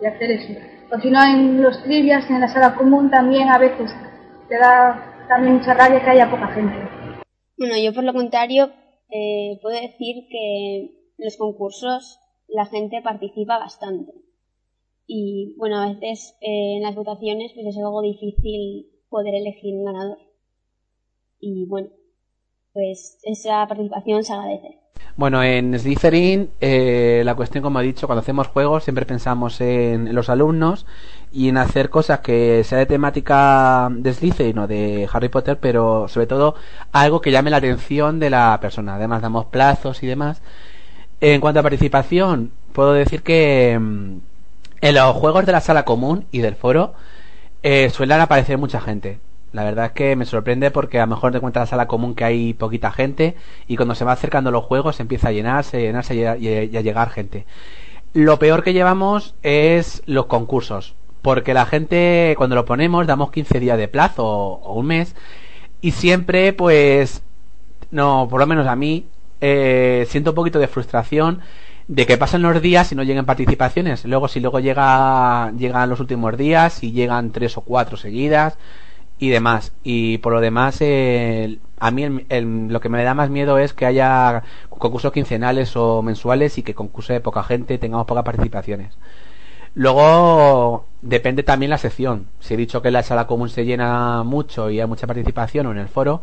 y, hacer eso. O si no, en los trivias, en la sala común también a veces te da también mucha rabia que haya poca gente. Bueno, yo por lo contrario eh, puedo decir que en los concursos la gente participa bastante. Y bueno, a veces eh, en las votaciones pues es algo difícil poder elegir un ganador. Y bueno, pues esa participación se agradece. Bueno, en Slytherin eh, la cuestión, como he dicho, cuando hacemos juegos siempre pensamos en, los alumnos y en hacer cosas que sea de temática de Slytherin o de Harry Potter, pero sobre todo algo que llame la atención de la persona. Además damos plazos y demás. En cuanto a participación, puedo decir que mm, en los juegos de la sala común y del foro eh, suelen aparecer mucha gente. La verdad es que me sorprende porque a lo mejor te encuentras la sala común que hay poquita gente y cuando se va acercando los juegos empieza a llenarse, a llenarse y a, llegar gente. Lo peor que llevamos es los concursos, porque la gente cuando lo ponemos damos 15 días de plazo o, un mes y siempre pues no, por lo menos a mí, eh, siento un poquito de frustración de que pasen los días y no lleguen participaciones. Luego, si luego llega, llegan los últimos días y llegan tres o cuatro seguidas y demás. Y por lo demás, a mí lo que me da más miedo es que haya concursos quincenales o mensuales y que concurse de poca gente tengamos pocas participaciones. Luego depende también la sección. Si he dicho que la sala común se llena mucho y hay mucha participación o en el foro,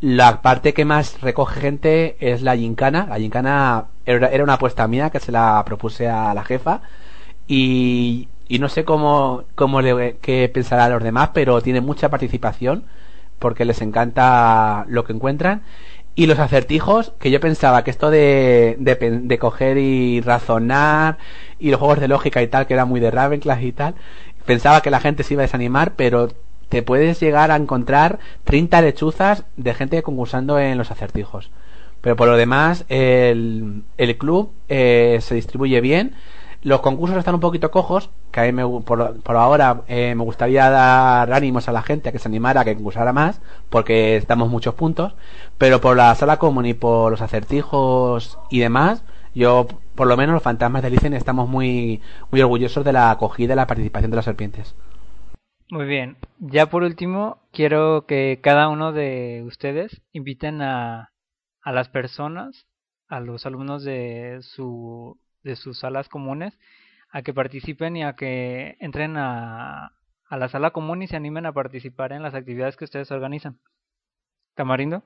la parte que más recoge gente es la gincana. La gincana era una apuesta mía que se la propuse a la jefa y, no sé cómo, cómo le, qué pensará los demás, pero tiene mucha participación porque les encanta lo que encuentran. Y los acertijos, que yo pensaba que esto de, de, coger y razonar y los juegos de lógica y tal, que era muy de Ravenclaw y tal, pensaba que la gente se iba a desanimar, pero te puedes llegar a encontrar 30 lechuzas de gente concursando en los acertijos. Pero por lo demás, el, el club eh, se distribuye bien. Los concursos están un poquito cojos, que a mí me, por, por ahora eh, me gustaría dar ánimos a la gente a que se animara a que concursara más, porque estamos muchos puntos. Pero por la sala común y por los acertijos y demás, yo, por lo menos los fantasmas de Licen, estamos muy, muy orgullosos de la acogida y la participación de las serpientes. Muy bien. Ya por último, quiero que cada uno de ustedes inviten a, a las personas, a los alumnos de, su, de sus salas comunes, a que participen y a que entren a, a la sala común y se animen a participar en las actividades que ustedes organizan. Tamarindo.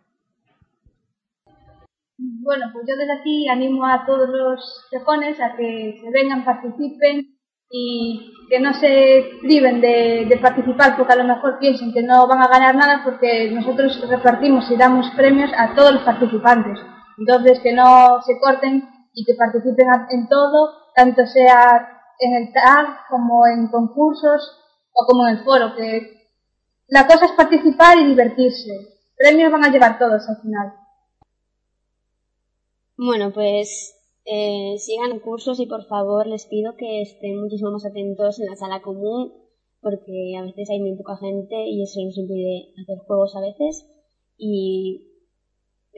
Bueno, pues yo desde aquí animo a todos los tejones a que se vengan, participen y que no se priven de, participar porque a lo mejor piensen que no van a ganar nada porque nosotros repartimos y damos premios a todos los participantes. Entonces que no se corten y que participen en todo, tanto sea en el TAG como en concursos o como en el foro, que la cosa es participar y divertirse. Premios van a llevar todos al final. Bueno, pues eh, sigan cursos y por favor les pido que estén muchísimo más atentos en la sala común porque a veces hay muy poca gente y eso nos impide hacer juegos a veces y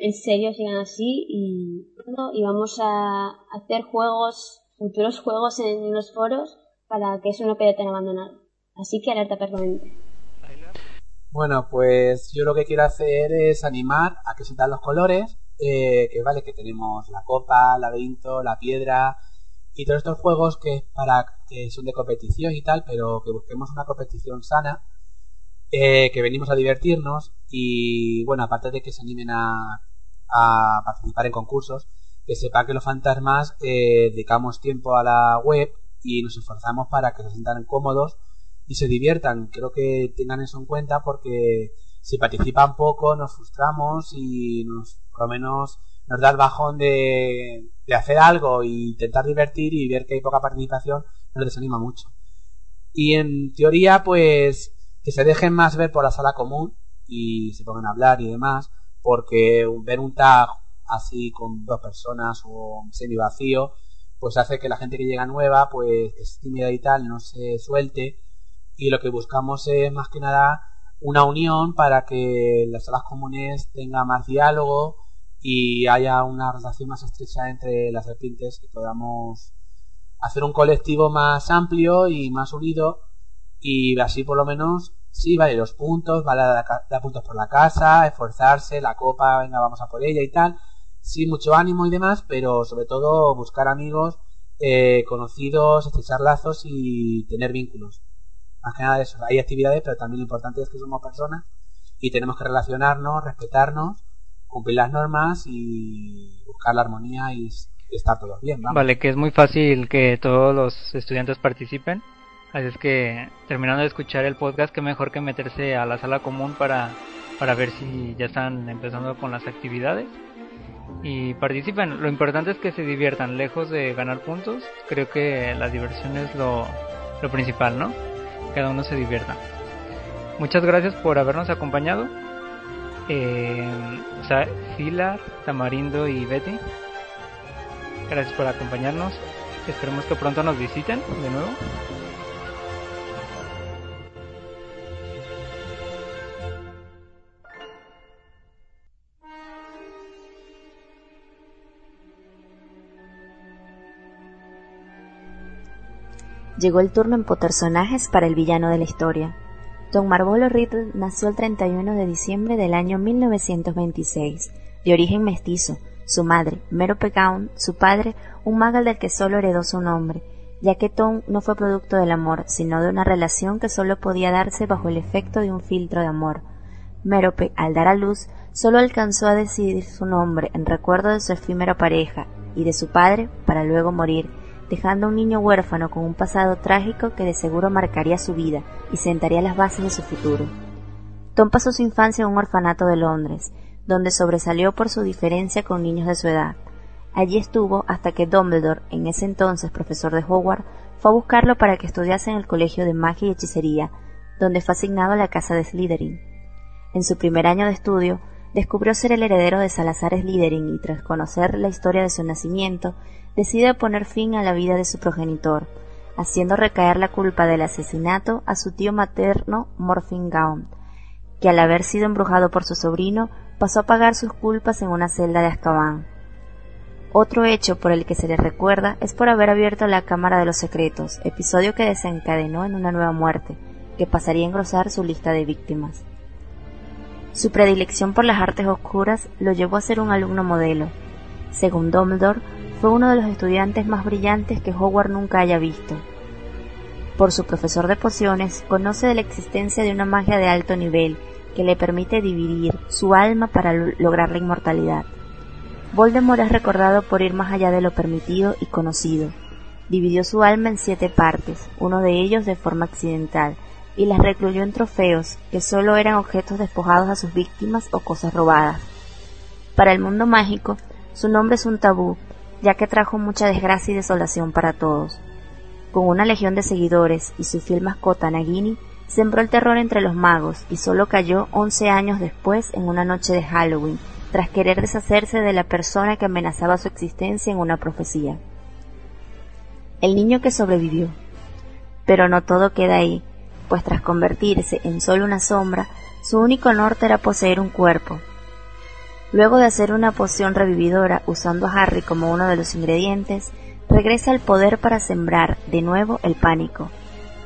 en serio sigan así y, y vamos a hacer juegos, futuros juegos en los foros para que eso no quede tan abandonado. Así que alerta permanente. Bueno, pues yo lo que quiero hacer es animar a que dan los colores eh, que vale que tenemos la copa, la laberinto, la piedra y todos estos juegos que para que son de competición y tal, pero que busquemos una competición sana, eh, que venimos a divertirnos y bueno, aparte de que se animen a, a participar en concursos, que sepa que los fantasmas eh, dedicamos tiempo a la web y nos esforzamos para que se sientan cómodos y se diviertan. Creo que tengan eso en cuenta porque si participan poco nos frustramos y nos, por lo menos nos da el bajón de, de hacer algo e intentar divertir y ver que hay poca participación nos desanima mucho. Y en teoría, pues, que se dejen más ver por la sala común y se pongan a hablar y demás, porque ver un tag así con dos personas o semi vacío, pues hace que la gente que llega nueva, pues, es tímida y tal, no se suelte. Y lo que buscamos es más que nada una unión para que las salas comunes tengan más diálogo y haya una relación más estrecha entre las serpientes y podamos hacer un colectivo más amplio y más unido y así por lo menos sí vale los puntos vale dar, puntos por la casa esforzarse la copa venga vamos a por ella y tal sí mucho ánimo y demás pero sobre todo buscar amigos eh, conocidos estrechar lazos y tener vínculos más que nada eso, hay actividades, pero también lo importante es que somos personas y tenemos que relacionarnos, respetarnos, cumplir las normas y buscar la armonía y estar todos bien. Vale, que es muy fácil que todos los estudiantes participen. Así es que terminando de escuchar el podcast, que mejor que meterse a la sala común para, para ver si ya están empezando con las actividades. Y participen. Lo importante es que se diviertan, lejos de ganar puntos. Creo que la diversión es lo, lo principal, ¿no? cada uno se divierta. Muchas gracias por habernos acompañado. Eh, Sila, Tamarindo y Betty. Gracias por acompañarnos. Esperemos que pronto nos visiten de nuevo. Llegó el turno en personajes para el villano de la historia. Don Marvolo Riddle nació el 31 de diciembre del año 1926, de origen mestizo. Su madre, Merope Gaun, su padre, un magal del que solo heredó su nombre, ya que Tom no fue producto del amor, sino de una relación que solo podía darse bajo el efecto de un filtro de amor. Mérope, al dar a luz, solo alcanzó a decidir su nombre en recuerdo de su efímera pareja y de su padre para luego morir, dejando a un niño huérfano con un pasado trágico que de seguro marcaría su vida y sentaría las bases de su futuro. Tom pasó su infancia en un orfanato de Londres, donde sobresalió por su diferencia con niños de su edad. Allí estuvo hasta que Dumbledore, en ese entonces profesor de Hogwarts, fue a buscarlo para que estudiase en el Colegio de Magia y Hechicería, donde fue asignado a la casa de Slytherin. En su primer año de estudio, descubrió ser el heredero de Salazar Slytherin y tras conocer la historia de su nacimiento, decide poner fin a la vida de su progenitor, haciendo recaer la culpa del asesinato a su tío materno Morfin Gaunt, que al haber sido embrujado por su sobrino pasó a pagar sus culpas en una celda de Azkaban. Otro hecho por el que se le recuerda es por haber abierto la Cámara de los Secretos, episodio que desencadenó en una nueva muerte, que pasaría a engrosar su lista de víctimas. Su predilección por las artes oscuras lo llevó a ser un alumno modelo. Según Dumbledore, fue uno de los estudiantes más brillantes que Howard nunca haya visto. Por su profesor de pociones, conoce de la existencia de una magia de alto nivel que le permite dividir su alma para lograr la inmortalidad. Voldemort es recordado por ir más allá de lo permitido y conocido. Dividió su alma en siete partes, uno de ellos de forma accidental, y las recluyó en trofeos, que solo eran objetos despojados a sus víctimas o cosas robadas. Para el mundo mágico, su nombre es un tabú, ya que trajo mucha desgracia y desolación para todos. Con una legión de seguidores y su fiel mascota Nagini, sembró el terror entre los magos y solo cayó once años después en una noche de Halloween, tras querer deshacerse de la persona que amenazaba su existencia en una profecía. El niño que sobrevivió. Pero no todo queda ahí, pues tras convertirse en solo una sombra, su único norte era poseer un cuerpo. Luego de hacer una poción revividora usando a Harry como uno de los ingredientes, regresa al poder para sembrar de nuevo el pánico.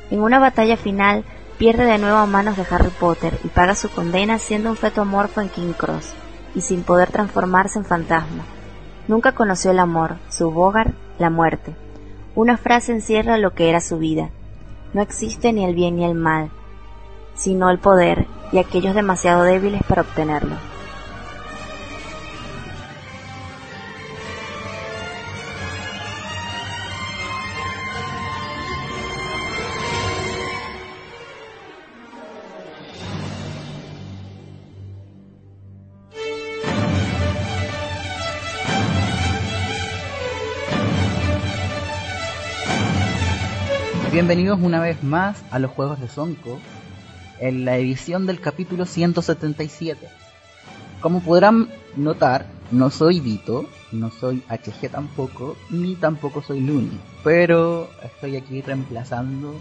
En una batalla final, pierde de nuevo a manos de Harry Potter y paga su condena siendo un feto amorfo en King Cross y sin poder transformarse en fantasma. Nunca conoció el amor, su bogar, la muerte. Una frase encierra lo que era su vida, no existe ni el bien ni el mal, sino el poder y aquellos demasiado débiles para obtenerlo. Bienvenidos una vez más a los Juegos de Sonko, en la edición del capítulo 177. Como podrán notar, no soy Vito, no soy HG tampoco, ni tampoco soy Luni, pero estoy aquí reemplazando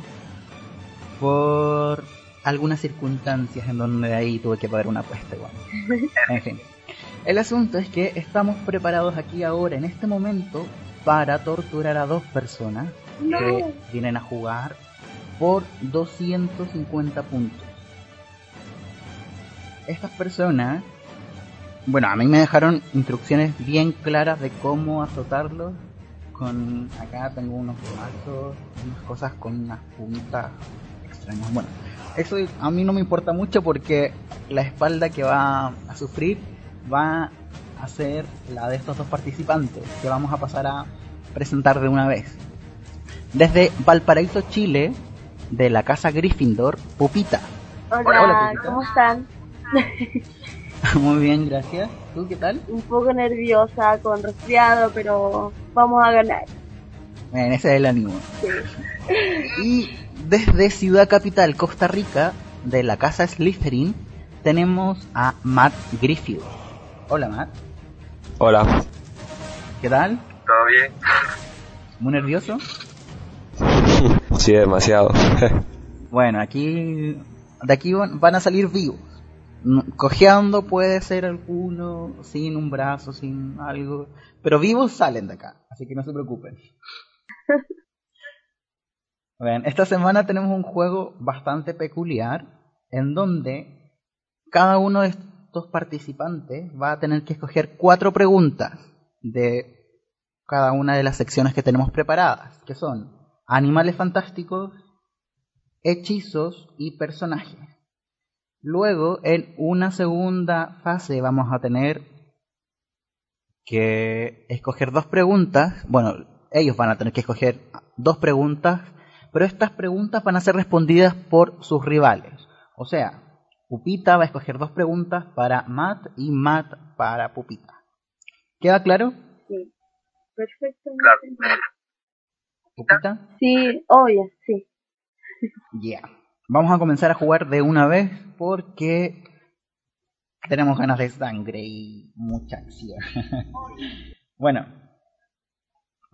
por algunas circunstancias en donde ahí tuve que pagar una apuesta igual. En fin. El asunto es que estamos preparados aquí ahora, en este momento, para torturar a dos personas que vienen a jugar por 250 puntos. Estas personas, bueno, a mí me dejaron instrucciones bien claras de cómo azotarlos. Con acá tengo unos brazos, unas cosas con unas puntas extrañas. Bueno, eso a mí no me importa mucho porque la espalda que va a sufrir va a ser la de estos dos participantes que vamos a pasar a presentar de una vez. Desde Valparaíso, Chile, de la casa Gryffindor, Pupita. Hola, ¿cómo están? Muy bien, gracias. ¿Tú qué tal? Un poco nerviosa, con resfriado, pero vamos a ganar. Bien, ese es el ánimo. Y desde Ciudad Capital, Costa Rica, de la casa Slytherin, tenemos a Matt Griffith. Hola, Matt. Hola. ¿Qué tal? ¿Todo bien? ¿Muy nervioso? Sí, demasiado. bueno, aquí de aquí van a salir vivos. Cojeando puede ser alguno, sin un brazo, sin algo, pero vivos salen de acá, así que no se preocupen. Bien, esta semana tenemos un juego bastante peculiar en donde cada uno de estos participantes va a tener que escoger cuatro preguntas de cada una de las secciones que tenemos preparadas, que son animales fantásticos, hechizos y personajes. Luego, en una segunda fase vamos a tener que escoger dos preguntas. Bueno, ellos van a tener que escoger dos preguntas, pero estas preguntas van a ser respondidas por sus rivales. O sea, Pupita va a escoger dos preguntas para Matt y Matt para Pupita. ¿Queda claro? Sí. Perfecto. ¿Pupita? Sí, obvio, sí. Ya. Vamos a comenzar a jugar de una vez porque tenemos ganas de sangre y mucha acción. bueno,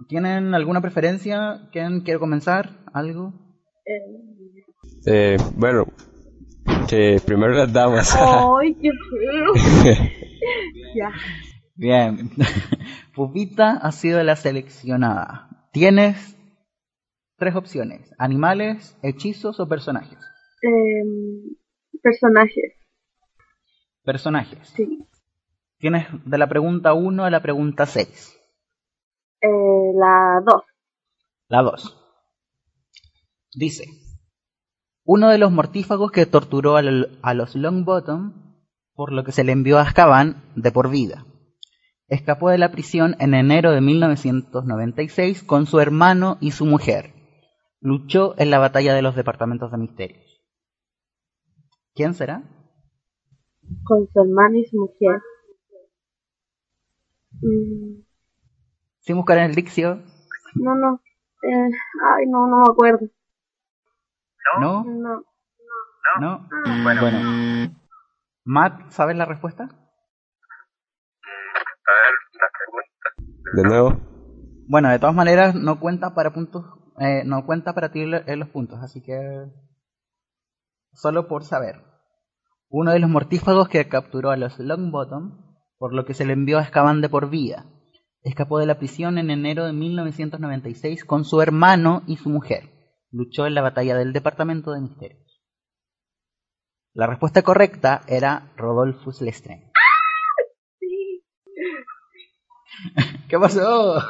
¿tienen alguna preferencia? ¿Quién quiere comenzar? ¿Algo? Eh, bueno, que primero las damas. ¡Ay, qué feo! ya. Bien. Pupita ha sido la seleccionada. Tienes tres opciones: animales, hechizos o personajes. Eh, personajes. Personajes. Sí. Tienes de la pregunta 1 a la pregunta 6. Eh, la 2. La 2. Dice, uno de los mortífagos que torturó a, lo- a los Longbottom, por lo que se le envió a Azkaban de por vida. Escapó de la prisión en enero de 1996 con su hermano y su mujer. Luchó en la batalla de los departamentos de misterios. ¿Quién será? Con su hermano y su mujer. Mm, Sin buscar en el diccio, no, no. Eh, ay, no, no me acuerdo. ¿no? No. ¿No? Bueno. Matt, ¿sabes la respuesta? De nuevo. Bueno, de todas maneras no cuenta para puntos, eh, no cuenta para ti eh, los puntos, así que solo por saber. Uno de los mortífagos que capturó a los Longbottom, por lo que se le envió a Azkaban de por vida. Escapó de la prisión en enero de 1996 con su hermano y su mujer. Luchó en la batalla del Departamento de Misterios. La respuesta correcta era Rodolphus Lestrange. Sí. ¿Qué pasó?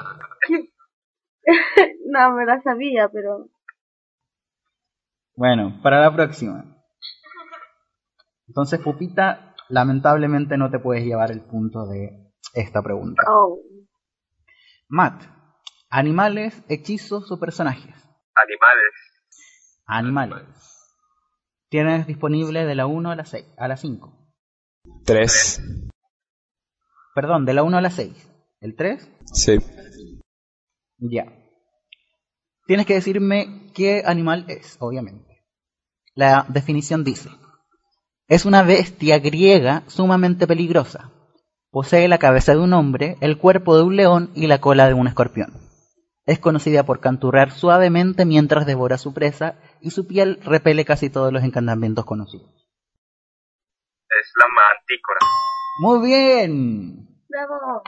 no, me la sabía, pero. Bueno, para la próxima. Entonces, Pupita, lamentablemente no te puedes llevar el punto de esta pregunta. Oh. Matt, animales, hechizos o personajes. Animales. Animales. Tienes disponible de la 1 a la 6, a la 5. Tres. Perdón, de la 1 a la 6. ¿El 3? Sí. Ya. Tienes que decirme qué animal es, obviamente. La definición dice, es una bestia griega sumamente peligrosa. Posee la cabeza de un hombre, el cuerpo de un león y la cola de un escorpión. Es conocida por canturrar suavemente mientras devora su presa y su piel repele casi todos los encantamientos conocidos. Es la mantícora. Muy bien. Bravo.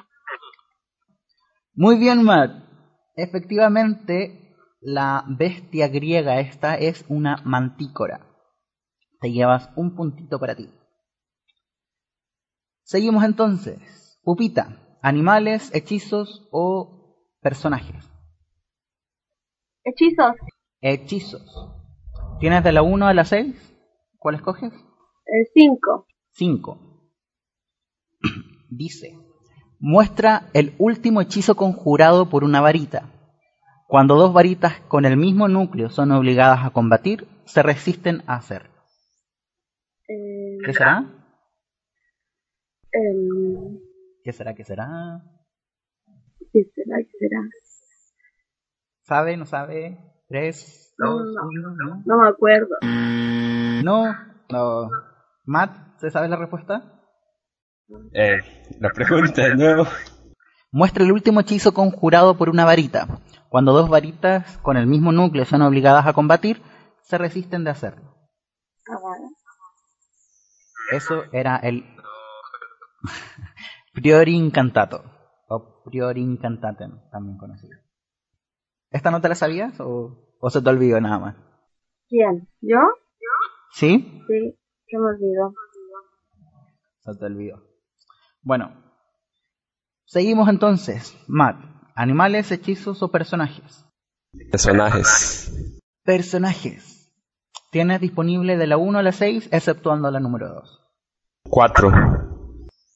Muy bien, Matt. Efectivamente, la bestia griega esta es una mantícora. Te llevas un puntito para ti. Seguimos entonces. Pupita, animales, hechizos o personajes. Hechizos. Hechizos. ¿Tienes de la 1 a la 6? ¿Cuál escoges? El 5. 5. Dice, muestra el último hechizo conjurado por una varita. Cuando dos varitas con el mismo núcleo son obligadas a combatir, se resisten a hacerlo. Eh, ¿Qué será? em, ¿Qué será? ¿Qué será? ¿Qué será? ¿Qué será? ¿Sabe? ¿No sabe? ¿Tres? No, dos, no, uno, ¿no? No me acuerdo. No, no. Matt, ¿se sabe la respuesta? Eh, la pregunta de nuevo. Muestra el último hechizo conjurado por una varita. Cuando dos varitas con el mismo núcleo son obligadas a combatir, se resisten de hacerlo. Ah. Eso era el Priori Incantato. O Priori Incantatem, también conocido. ¿Esta no te la sabías o, ¿O se te olvidó nada más? ¿Quién? ¿Yo? ¿Sí? Sí, se me olvidó. Se te olvidó. Bueno, seguimos entonces. Matt, ¿animales, hechizos o personajes? Personajes. Personajes. Tienes disponible de la 1 a la 6, exceptuando la número 2. 4.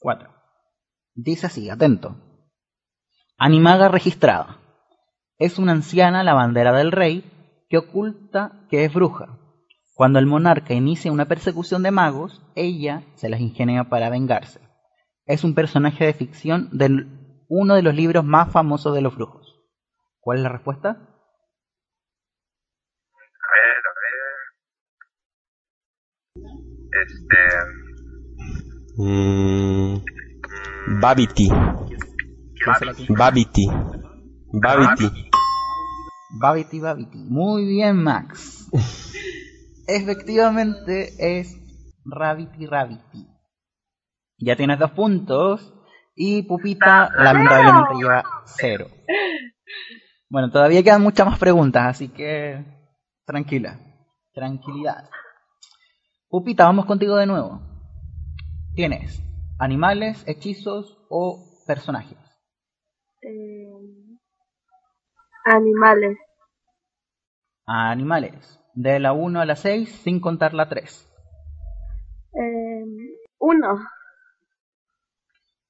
4. Dice así, atento. Animaga registrada. Es una anciana lavandera del rey que oculta que es bruja. Cuando el monarca inicia una persecución de magos, ella se las ingenia para vengarse. Es un personaje de ficción de uno de los libros más famosos de los brujos. ¿Cuál es la respuesta? A ver, a ver. Este. Mm, Babity. Babity. Babity. Babity Babity. Muy bien, Max. Efectivamente es Rabbity Rabbity. Ya tienes dos puntos. Y Pupita lamentablemente lleva cero. Bueno, todavía quedan muchas más preguntas, así que tranquila. Tranquilidad. Pupita, vamos contigo de nuevo. Tienes animales, hechizos o personajes. Eh, animales. Animales. De la 1 a la 6 sin contar la 3. Eh, uno.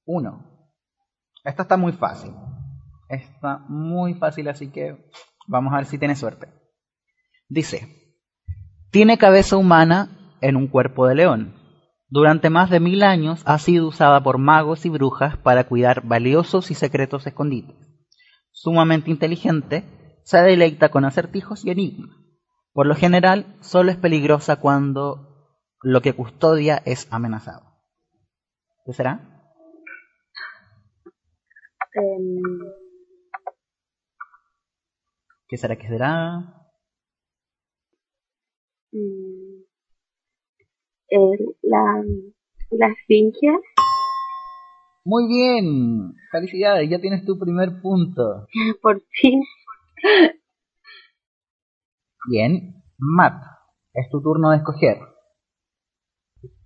1. Esta está muy fácil. Está muy fácil, así que vamos a ver si tiene suerte. Dice, tiene cabeza humana en un cuerpo de león. Durante más de mil años ha sido usada por magos y brujas para cuidar valiosos y secretos escondites. Sumamente inteligente, se deleita con acertijos y enigmas. Por lo general, solo es peligrosa cuando lo que custodia es amenazado. ¿Qué será? ¿Qué será? ¿Qué será? mm, el- la, la esfinge. Muy bien. Felicidades, ya tienes tu primer punto. Por fin. Bien. Matt, es tu turno de escoger.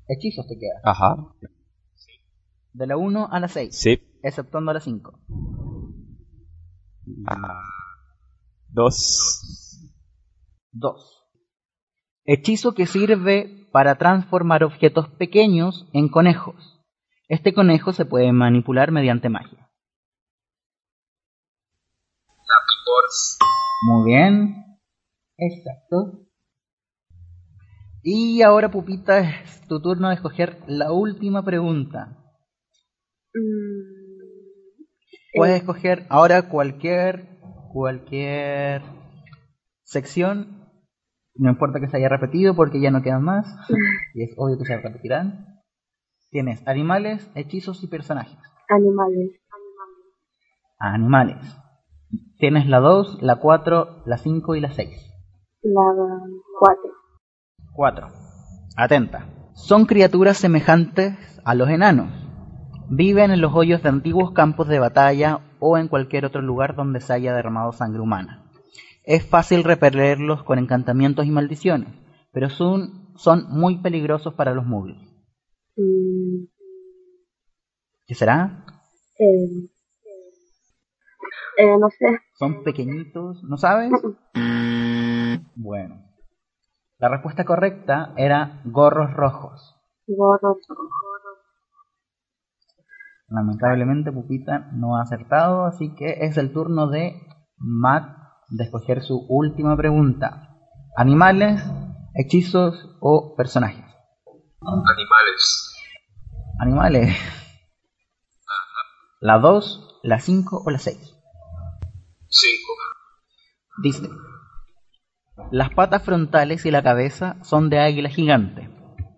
Hechizos te queda. Ajá. De la 1 a la 6. Sí. Exceptuando la 5. Ah, dos. 2. Hechizo que sirve para transformar objetos pequeños en conejos. Este conejo se puede manipular mediante magia. Muy bien. Exacto. Y ahora, Pupita, es tu turno de escoger la última pregunta. Mm, Puedes escoger ahora cualquier cualquier sección. No importa que se haya repetido porque ya no quedan más. Y es obvio que se repetirán. Tienes animales, hechizos y personajes. animales. Animales. Tienes la 2, la 4, la 5 y la 6. La cuatro. 4. Atenta. Son criaturas semejantes a los enanos. Viven en los hoyos de antiguos campos de batalla o en cualquier otro lugar donde se haya derramado sangre humana. Es fácil repelerlos con encantamientos y maldiciones, pero son, son muy peligrosos para los muggles. Mm, ¿Qué será? eh, eh, no sé. Son pequeñitos, ¿no sabes? Bueno. La respuesta correcta era gorros rojos. Gorros. Lamentablemente Pupita no ha acertado, así que es el turno de Matt de escoger su última pregunta. ¿Animales, hechizos o personajes? Animales. Animales. ¿La 2, la 5 o la 6? Cinco. Dice, las patas frontales y la cabeza son de águila gigante,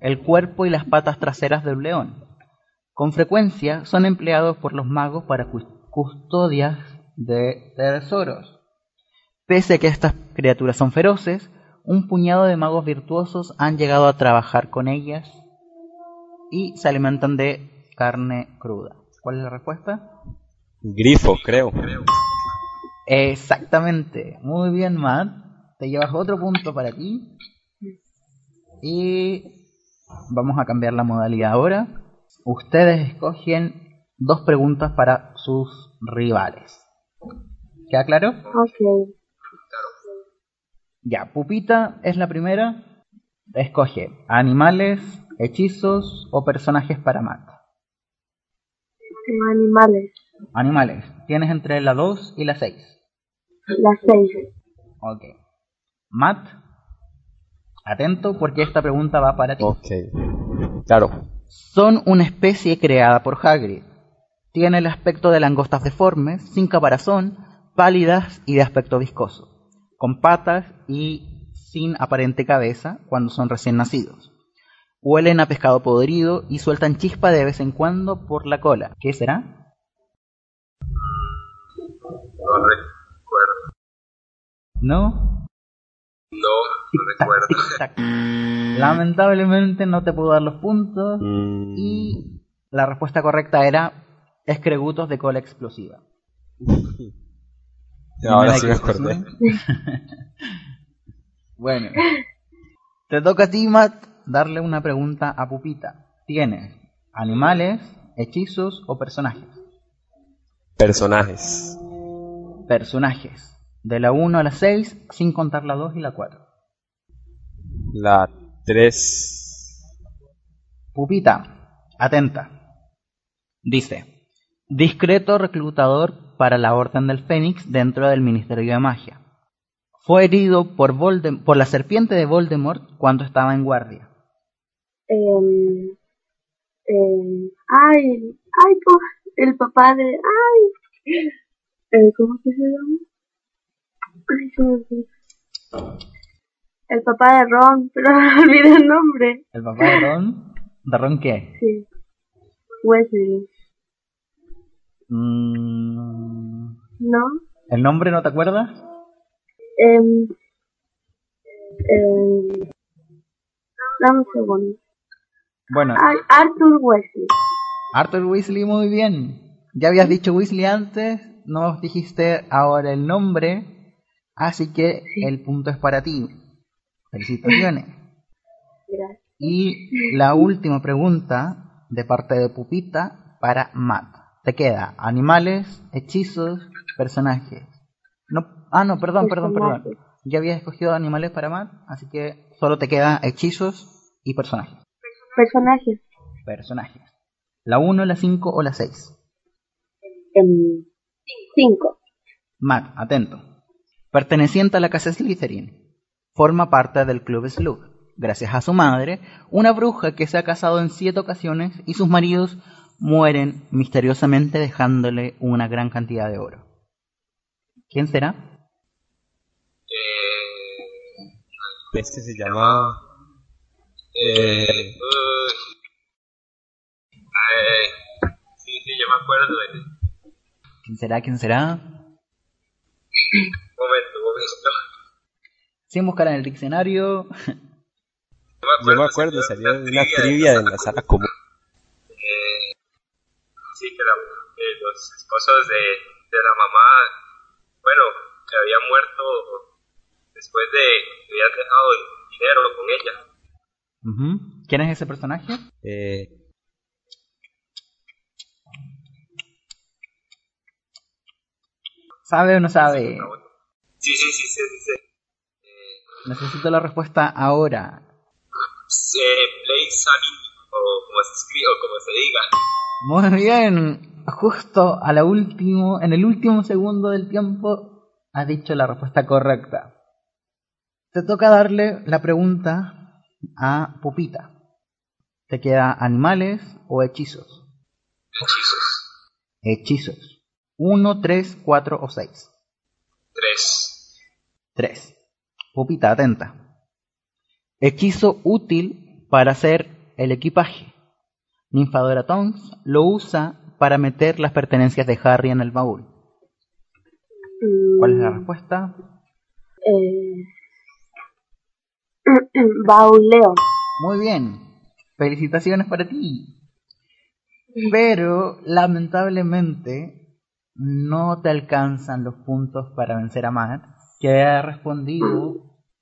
el cuerpo y las patas traseras de un león. Con frecuencia son empleados por los magos para cus- custodias de tesoros. Pese a que estas criaturas son feroces, un puñado de magos virtuosos han llegado a trabajar con ellas y se alimentan de carne cruda. ¿Cuál es la respuesta? Grifo, creo. Exactamente. Muy bien, Matt. te llevas otro punto para ti. Y vamos a cambiar la modalidad ahora. Ustedes escogen dos preguntas para sus rivales. ¿Queda claro? Ok. Ya, Pupita es la primera. Escoge animales, hechizos o personajes para Matt. Animales. Animales. Tienes entre la 2 y la 6. Las seis. Ok. Matt, atento porque esta pregunta va para ti. Ok. Claro. Son una especie creada por Hagrid. Tiene el aspecto de langostas deformes, sin caparazón, pálidas y de aspecto viscoso, con patas y sin aparente cabeza cuando son recién nacidos. Huelen a pescado podrido y sueltan chispa de vez en cuando por la cola. ¿Qué será? No recuerdo. ¿No? No, no recuerdo. Tic-tac. Lamentablemente no te puedo dar los puntos Mm, y la respuesta correcta era escregutos de cola explosiva. Ahora sí me acordé. bueno, te toca a ti, Matt, darle una pregunta a Pupita. ¿Tienes animales, hechizos o personajes? Personajes. Personajes. De la 1 a la 6, sin contar la 2 y la 4. La 3. Pupita, atenta. Dice, discreto reclutador para la Orden del Fénix dentro del Ministerio de Magia. Fue herido por, Voldem- por la serpiente de Voldemort cuando estaba en guardia. Em, em, ay, ay, ¿cómo? el papá de, ay, eh, ¿cómo que se llama? Ay. El papá de Ron, pero me olvidé el nombre. ¿El papá de Ron? ¿De Ron qué? Sí. Wesley, Mm, ¿no? ¿El nombre no te acuerdas? Em, em, dame un segundo. Bueno, Arthur Wesley. Arthur Weasley, muy bien. Ya habías dicho Weasley antes, no dijiste ahora el nombre, así que el punto es para ti. Felicitaciones. Gracias. Y la última pregunta de parte de Pupita para Matt. Te queda animales, hechizos, personajes. No, ah, no, perdón, perdón, perdón. Ya habías escogido animales para Matt, así que solo te queda hechizos y personajes. Personajes. Personajes. La 1, la 5 o la 6. Em, cinco. Matt, atento. Perteneciente a la casa Slytherin, forma parte del club Slug, gracias a su madre, una bruja que se ha casado en siete ocasiones y sus maridos mueren misteriosamente dejándole una gran cantidad de oro. ¿Quién será? Este se llama. Eh, uy. Ay, sí, sí, yo me acuerdo. de- ¿Quién será? ¿Quién será? Momento, momento. Sin buscar en el diccionario. Yo me acuerdo, salió de una trivia en la sala común. Eh, sí, que la- eh, los esposos de, de la mamá, bueno, que habían muerto después de que habían dejado dinero con ella. Ujú. ¿Quién es ese personaje? Eh, ¿Sabe o no sabe? Sí, sí, sí, sí, sí. sí. Necesito la respuesta ahora. Eh, Blake Sunny, o como se escribe, o como se diga. Muy bien, justo a la último, en el último segundo del tiempo, has dicho la respuesta correcta. Te toca darle la pregunta a Pupita. Te queda animales o hechizos. Hechizos. Hechizos. Uno, tres, cuatro o seis. Tres. Tres. Pupita, atenta. Hechizo útil para hacer el equipaje. Ninfadora Tonks lo usa para meter las pertenencias de Harry en el baúl. Mm, ¿Cuál es la respuesta? eh, bauleo. Muy bien. Felicitaciones para ti. Pero lamentablemente no te alcanzan los puntos para vencer a Matt, que ha respondido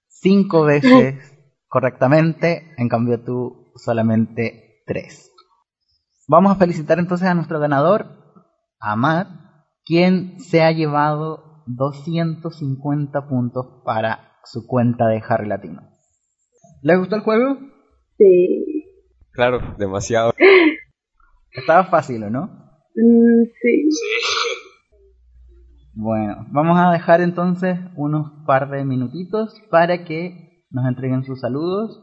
cinco veces correctamente, en cambio tú solamente tres. Vamos a felicitar entonces a nuestro ganador, a Matt, quien se ha llevado 250 puntos para su cuenta de Harry Latino. ¿Le gustó el juego? Sí. Claro, demasiado. Estaba fácil, ¿o no? Mm, sí. Bueno, vamos a dejar entonces unos par de minutitos para que nos entreguen sus saludos.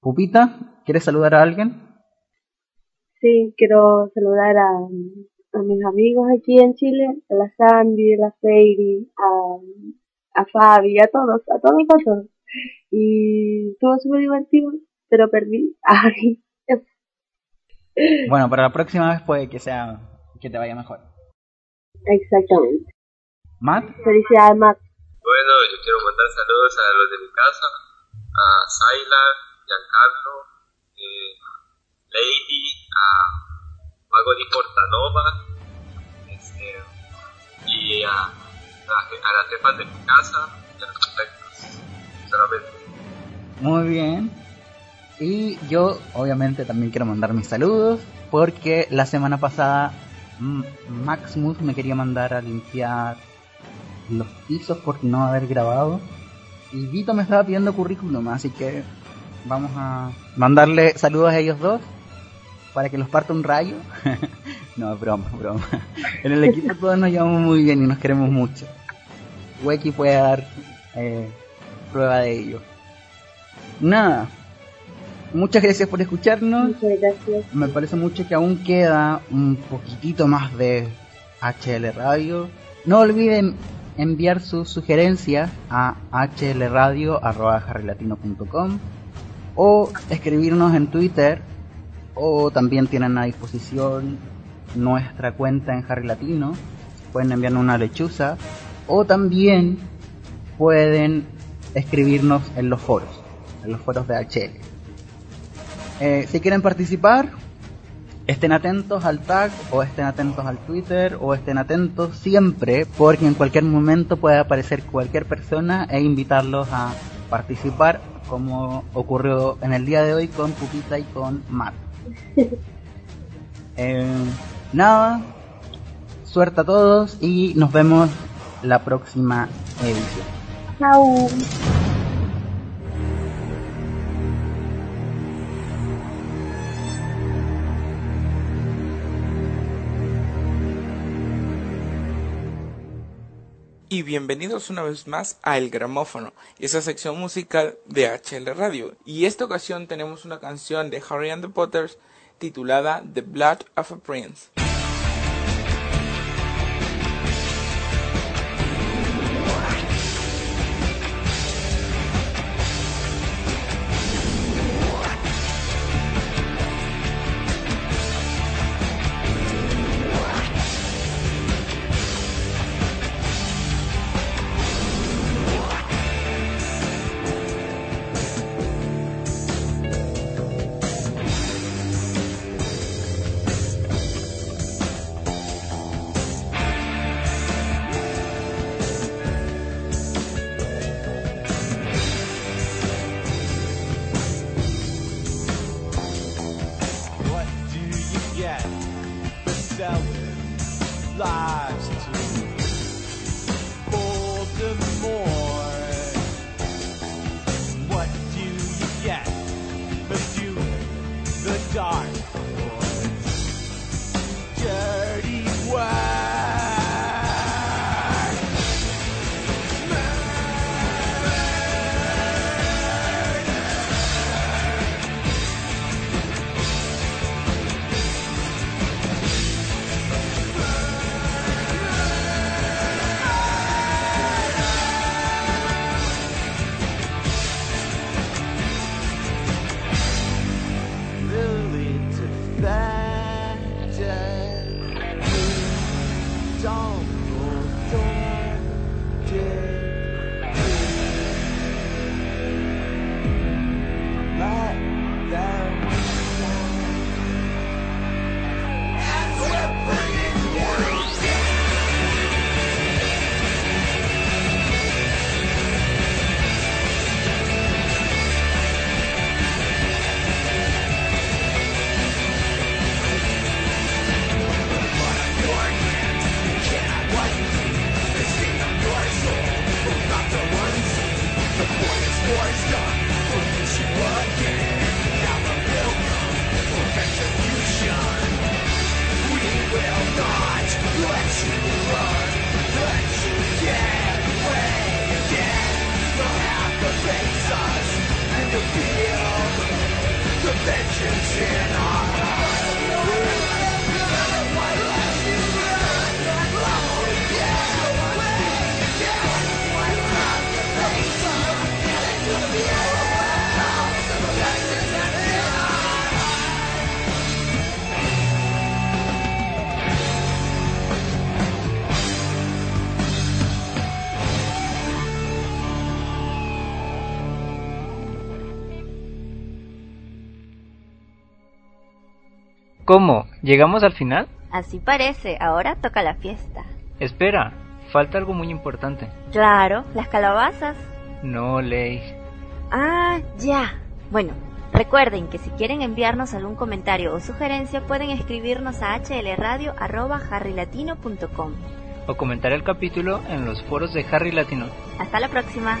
Pupita, ¿quieres saludar a alguien? Sí, quiero saludar a, a mis amigos aquí en Chile, a la Sandy, a la Feiri, a, a Fabi, a todos, a todos, a todos. Y estuvo súper divertido, pero perdí. Ay, Bueno, para la próxima vez puede que sea que te vaya mejor. Exactamente. Matt, Felicidades, Matt. Bueno, yo quiero mandar saludos a los de mi casa, a Saila, Giancarlo, eh, Lady, a Mago di Portanova, este, y a, a, a las jefas de mi casa, y a los perfectos, solamente. muy bien. Y yo obviamente también quiero mandar mis saludos porque la semana pasada mm, Maximus me quería mandar a limpiar los pisos por no haber grabado y Vito me estaba pidiendo currículum, así que vamos a mandarle saludos a ellos dos para que los parta un rayo. no, broma, broma. En el equipo todos nos llevamos muy bien y nos queremos mucho. Weki puede dar eh, prueba de ello. Nada. Muchas gracias por escucharnos. Muchas gracias. Me parece mucho que aún queda un poquitito más de HL Radio. No olviden enviar sus sugerencias a hlradio.com o escribirnos en Twitter o también tienen a disposición nuestra cuenta en Harry Latino. Pueden enviarnos una lechuza o también pueden escribirnos en los foros, en los foros de HL. Eh, si quieren participar, estén atentos al tag o estén atentos al Twitter o estén atentos siempre porque en cualquier momento puede aparecer cualquier persona e invitarlos a participar como ocurrió en el día de hoy con Pupita y con Matt. Eh, nada, suerte a todos y nos vemos la próxima edición. Chao. Y bienvenidos una vez más a El Gramófono, esa sección musical de HL Radio. Y esta ocasión tenemos una canción de Harry and the Potters titulada The Blood of a Prince. ¿Cómo? ¿Llegamos al final? Así parece, ahora toca la fiesta. Espera, falta algo muy importante. Claro, las calabazas. No, Ley. Ah, ya. Bueno, recuerden que si quieren enviarnos algún comentario o sugerencia pueden escribirnos a hlradio.harrylatino.com O comentar el capítulo en los foros de Harry Latino. Hasta la próxima.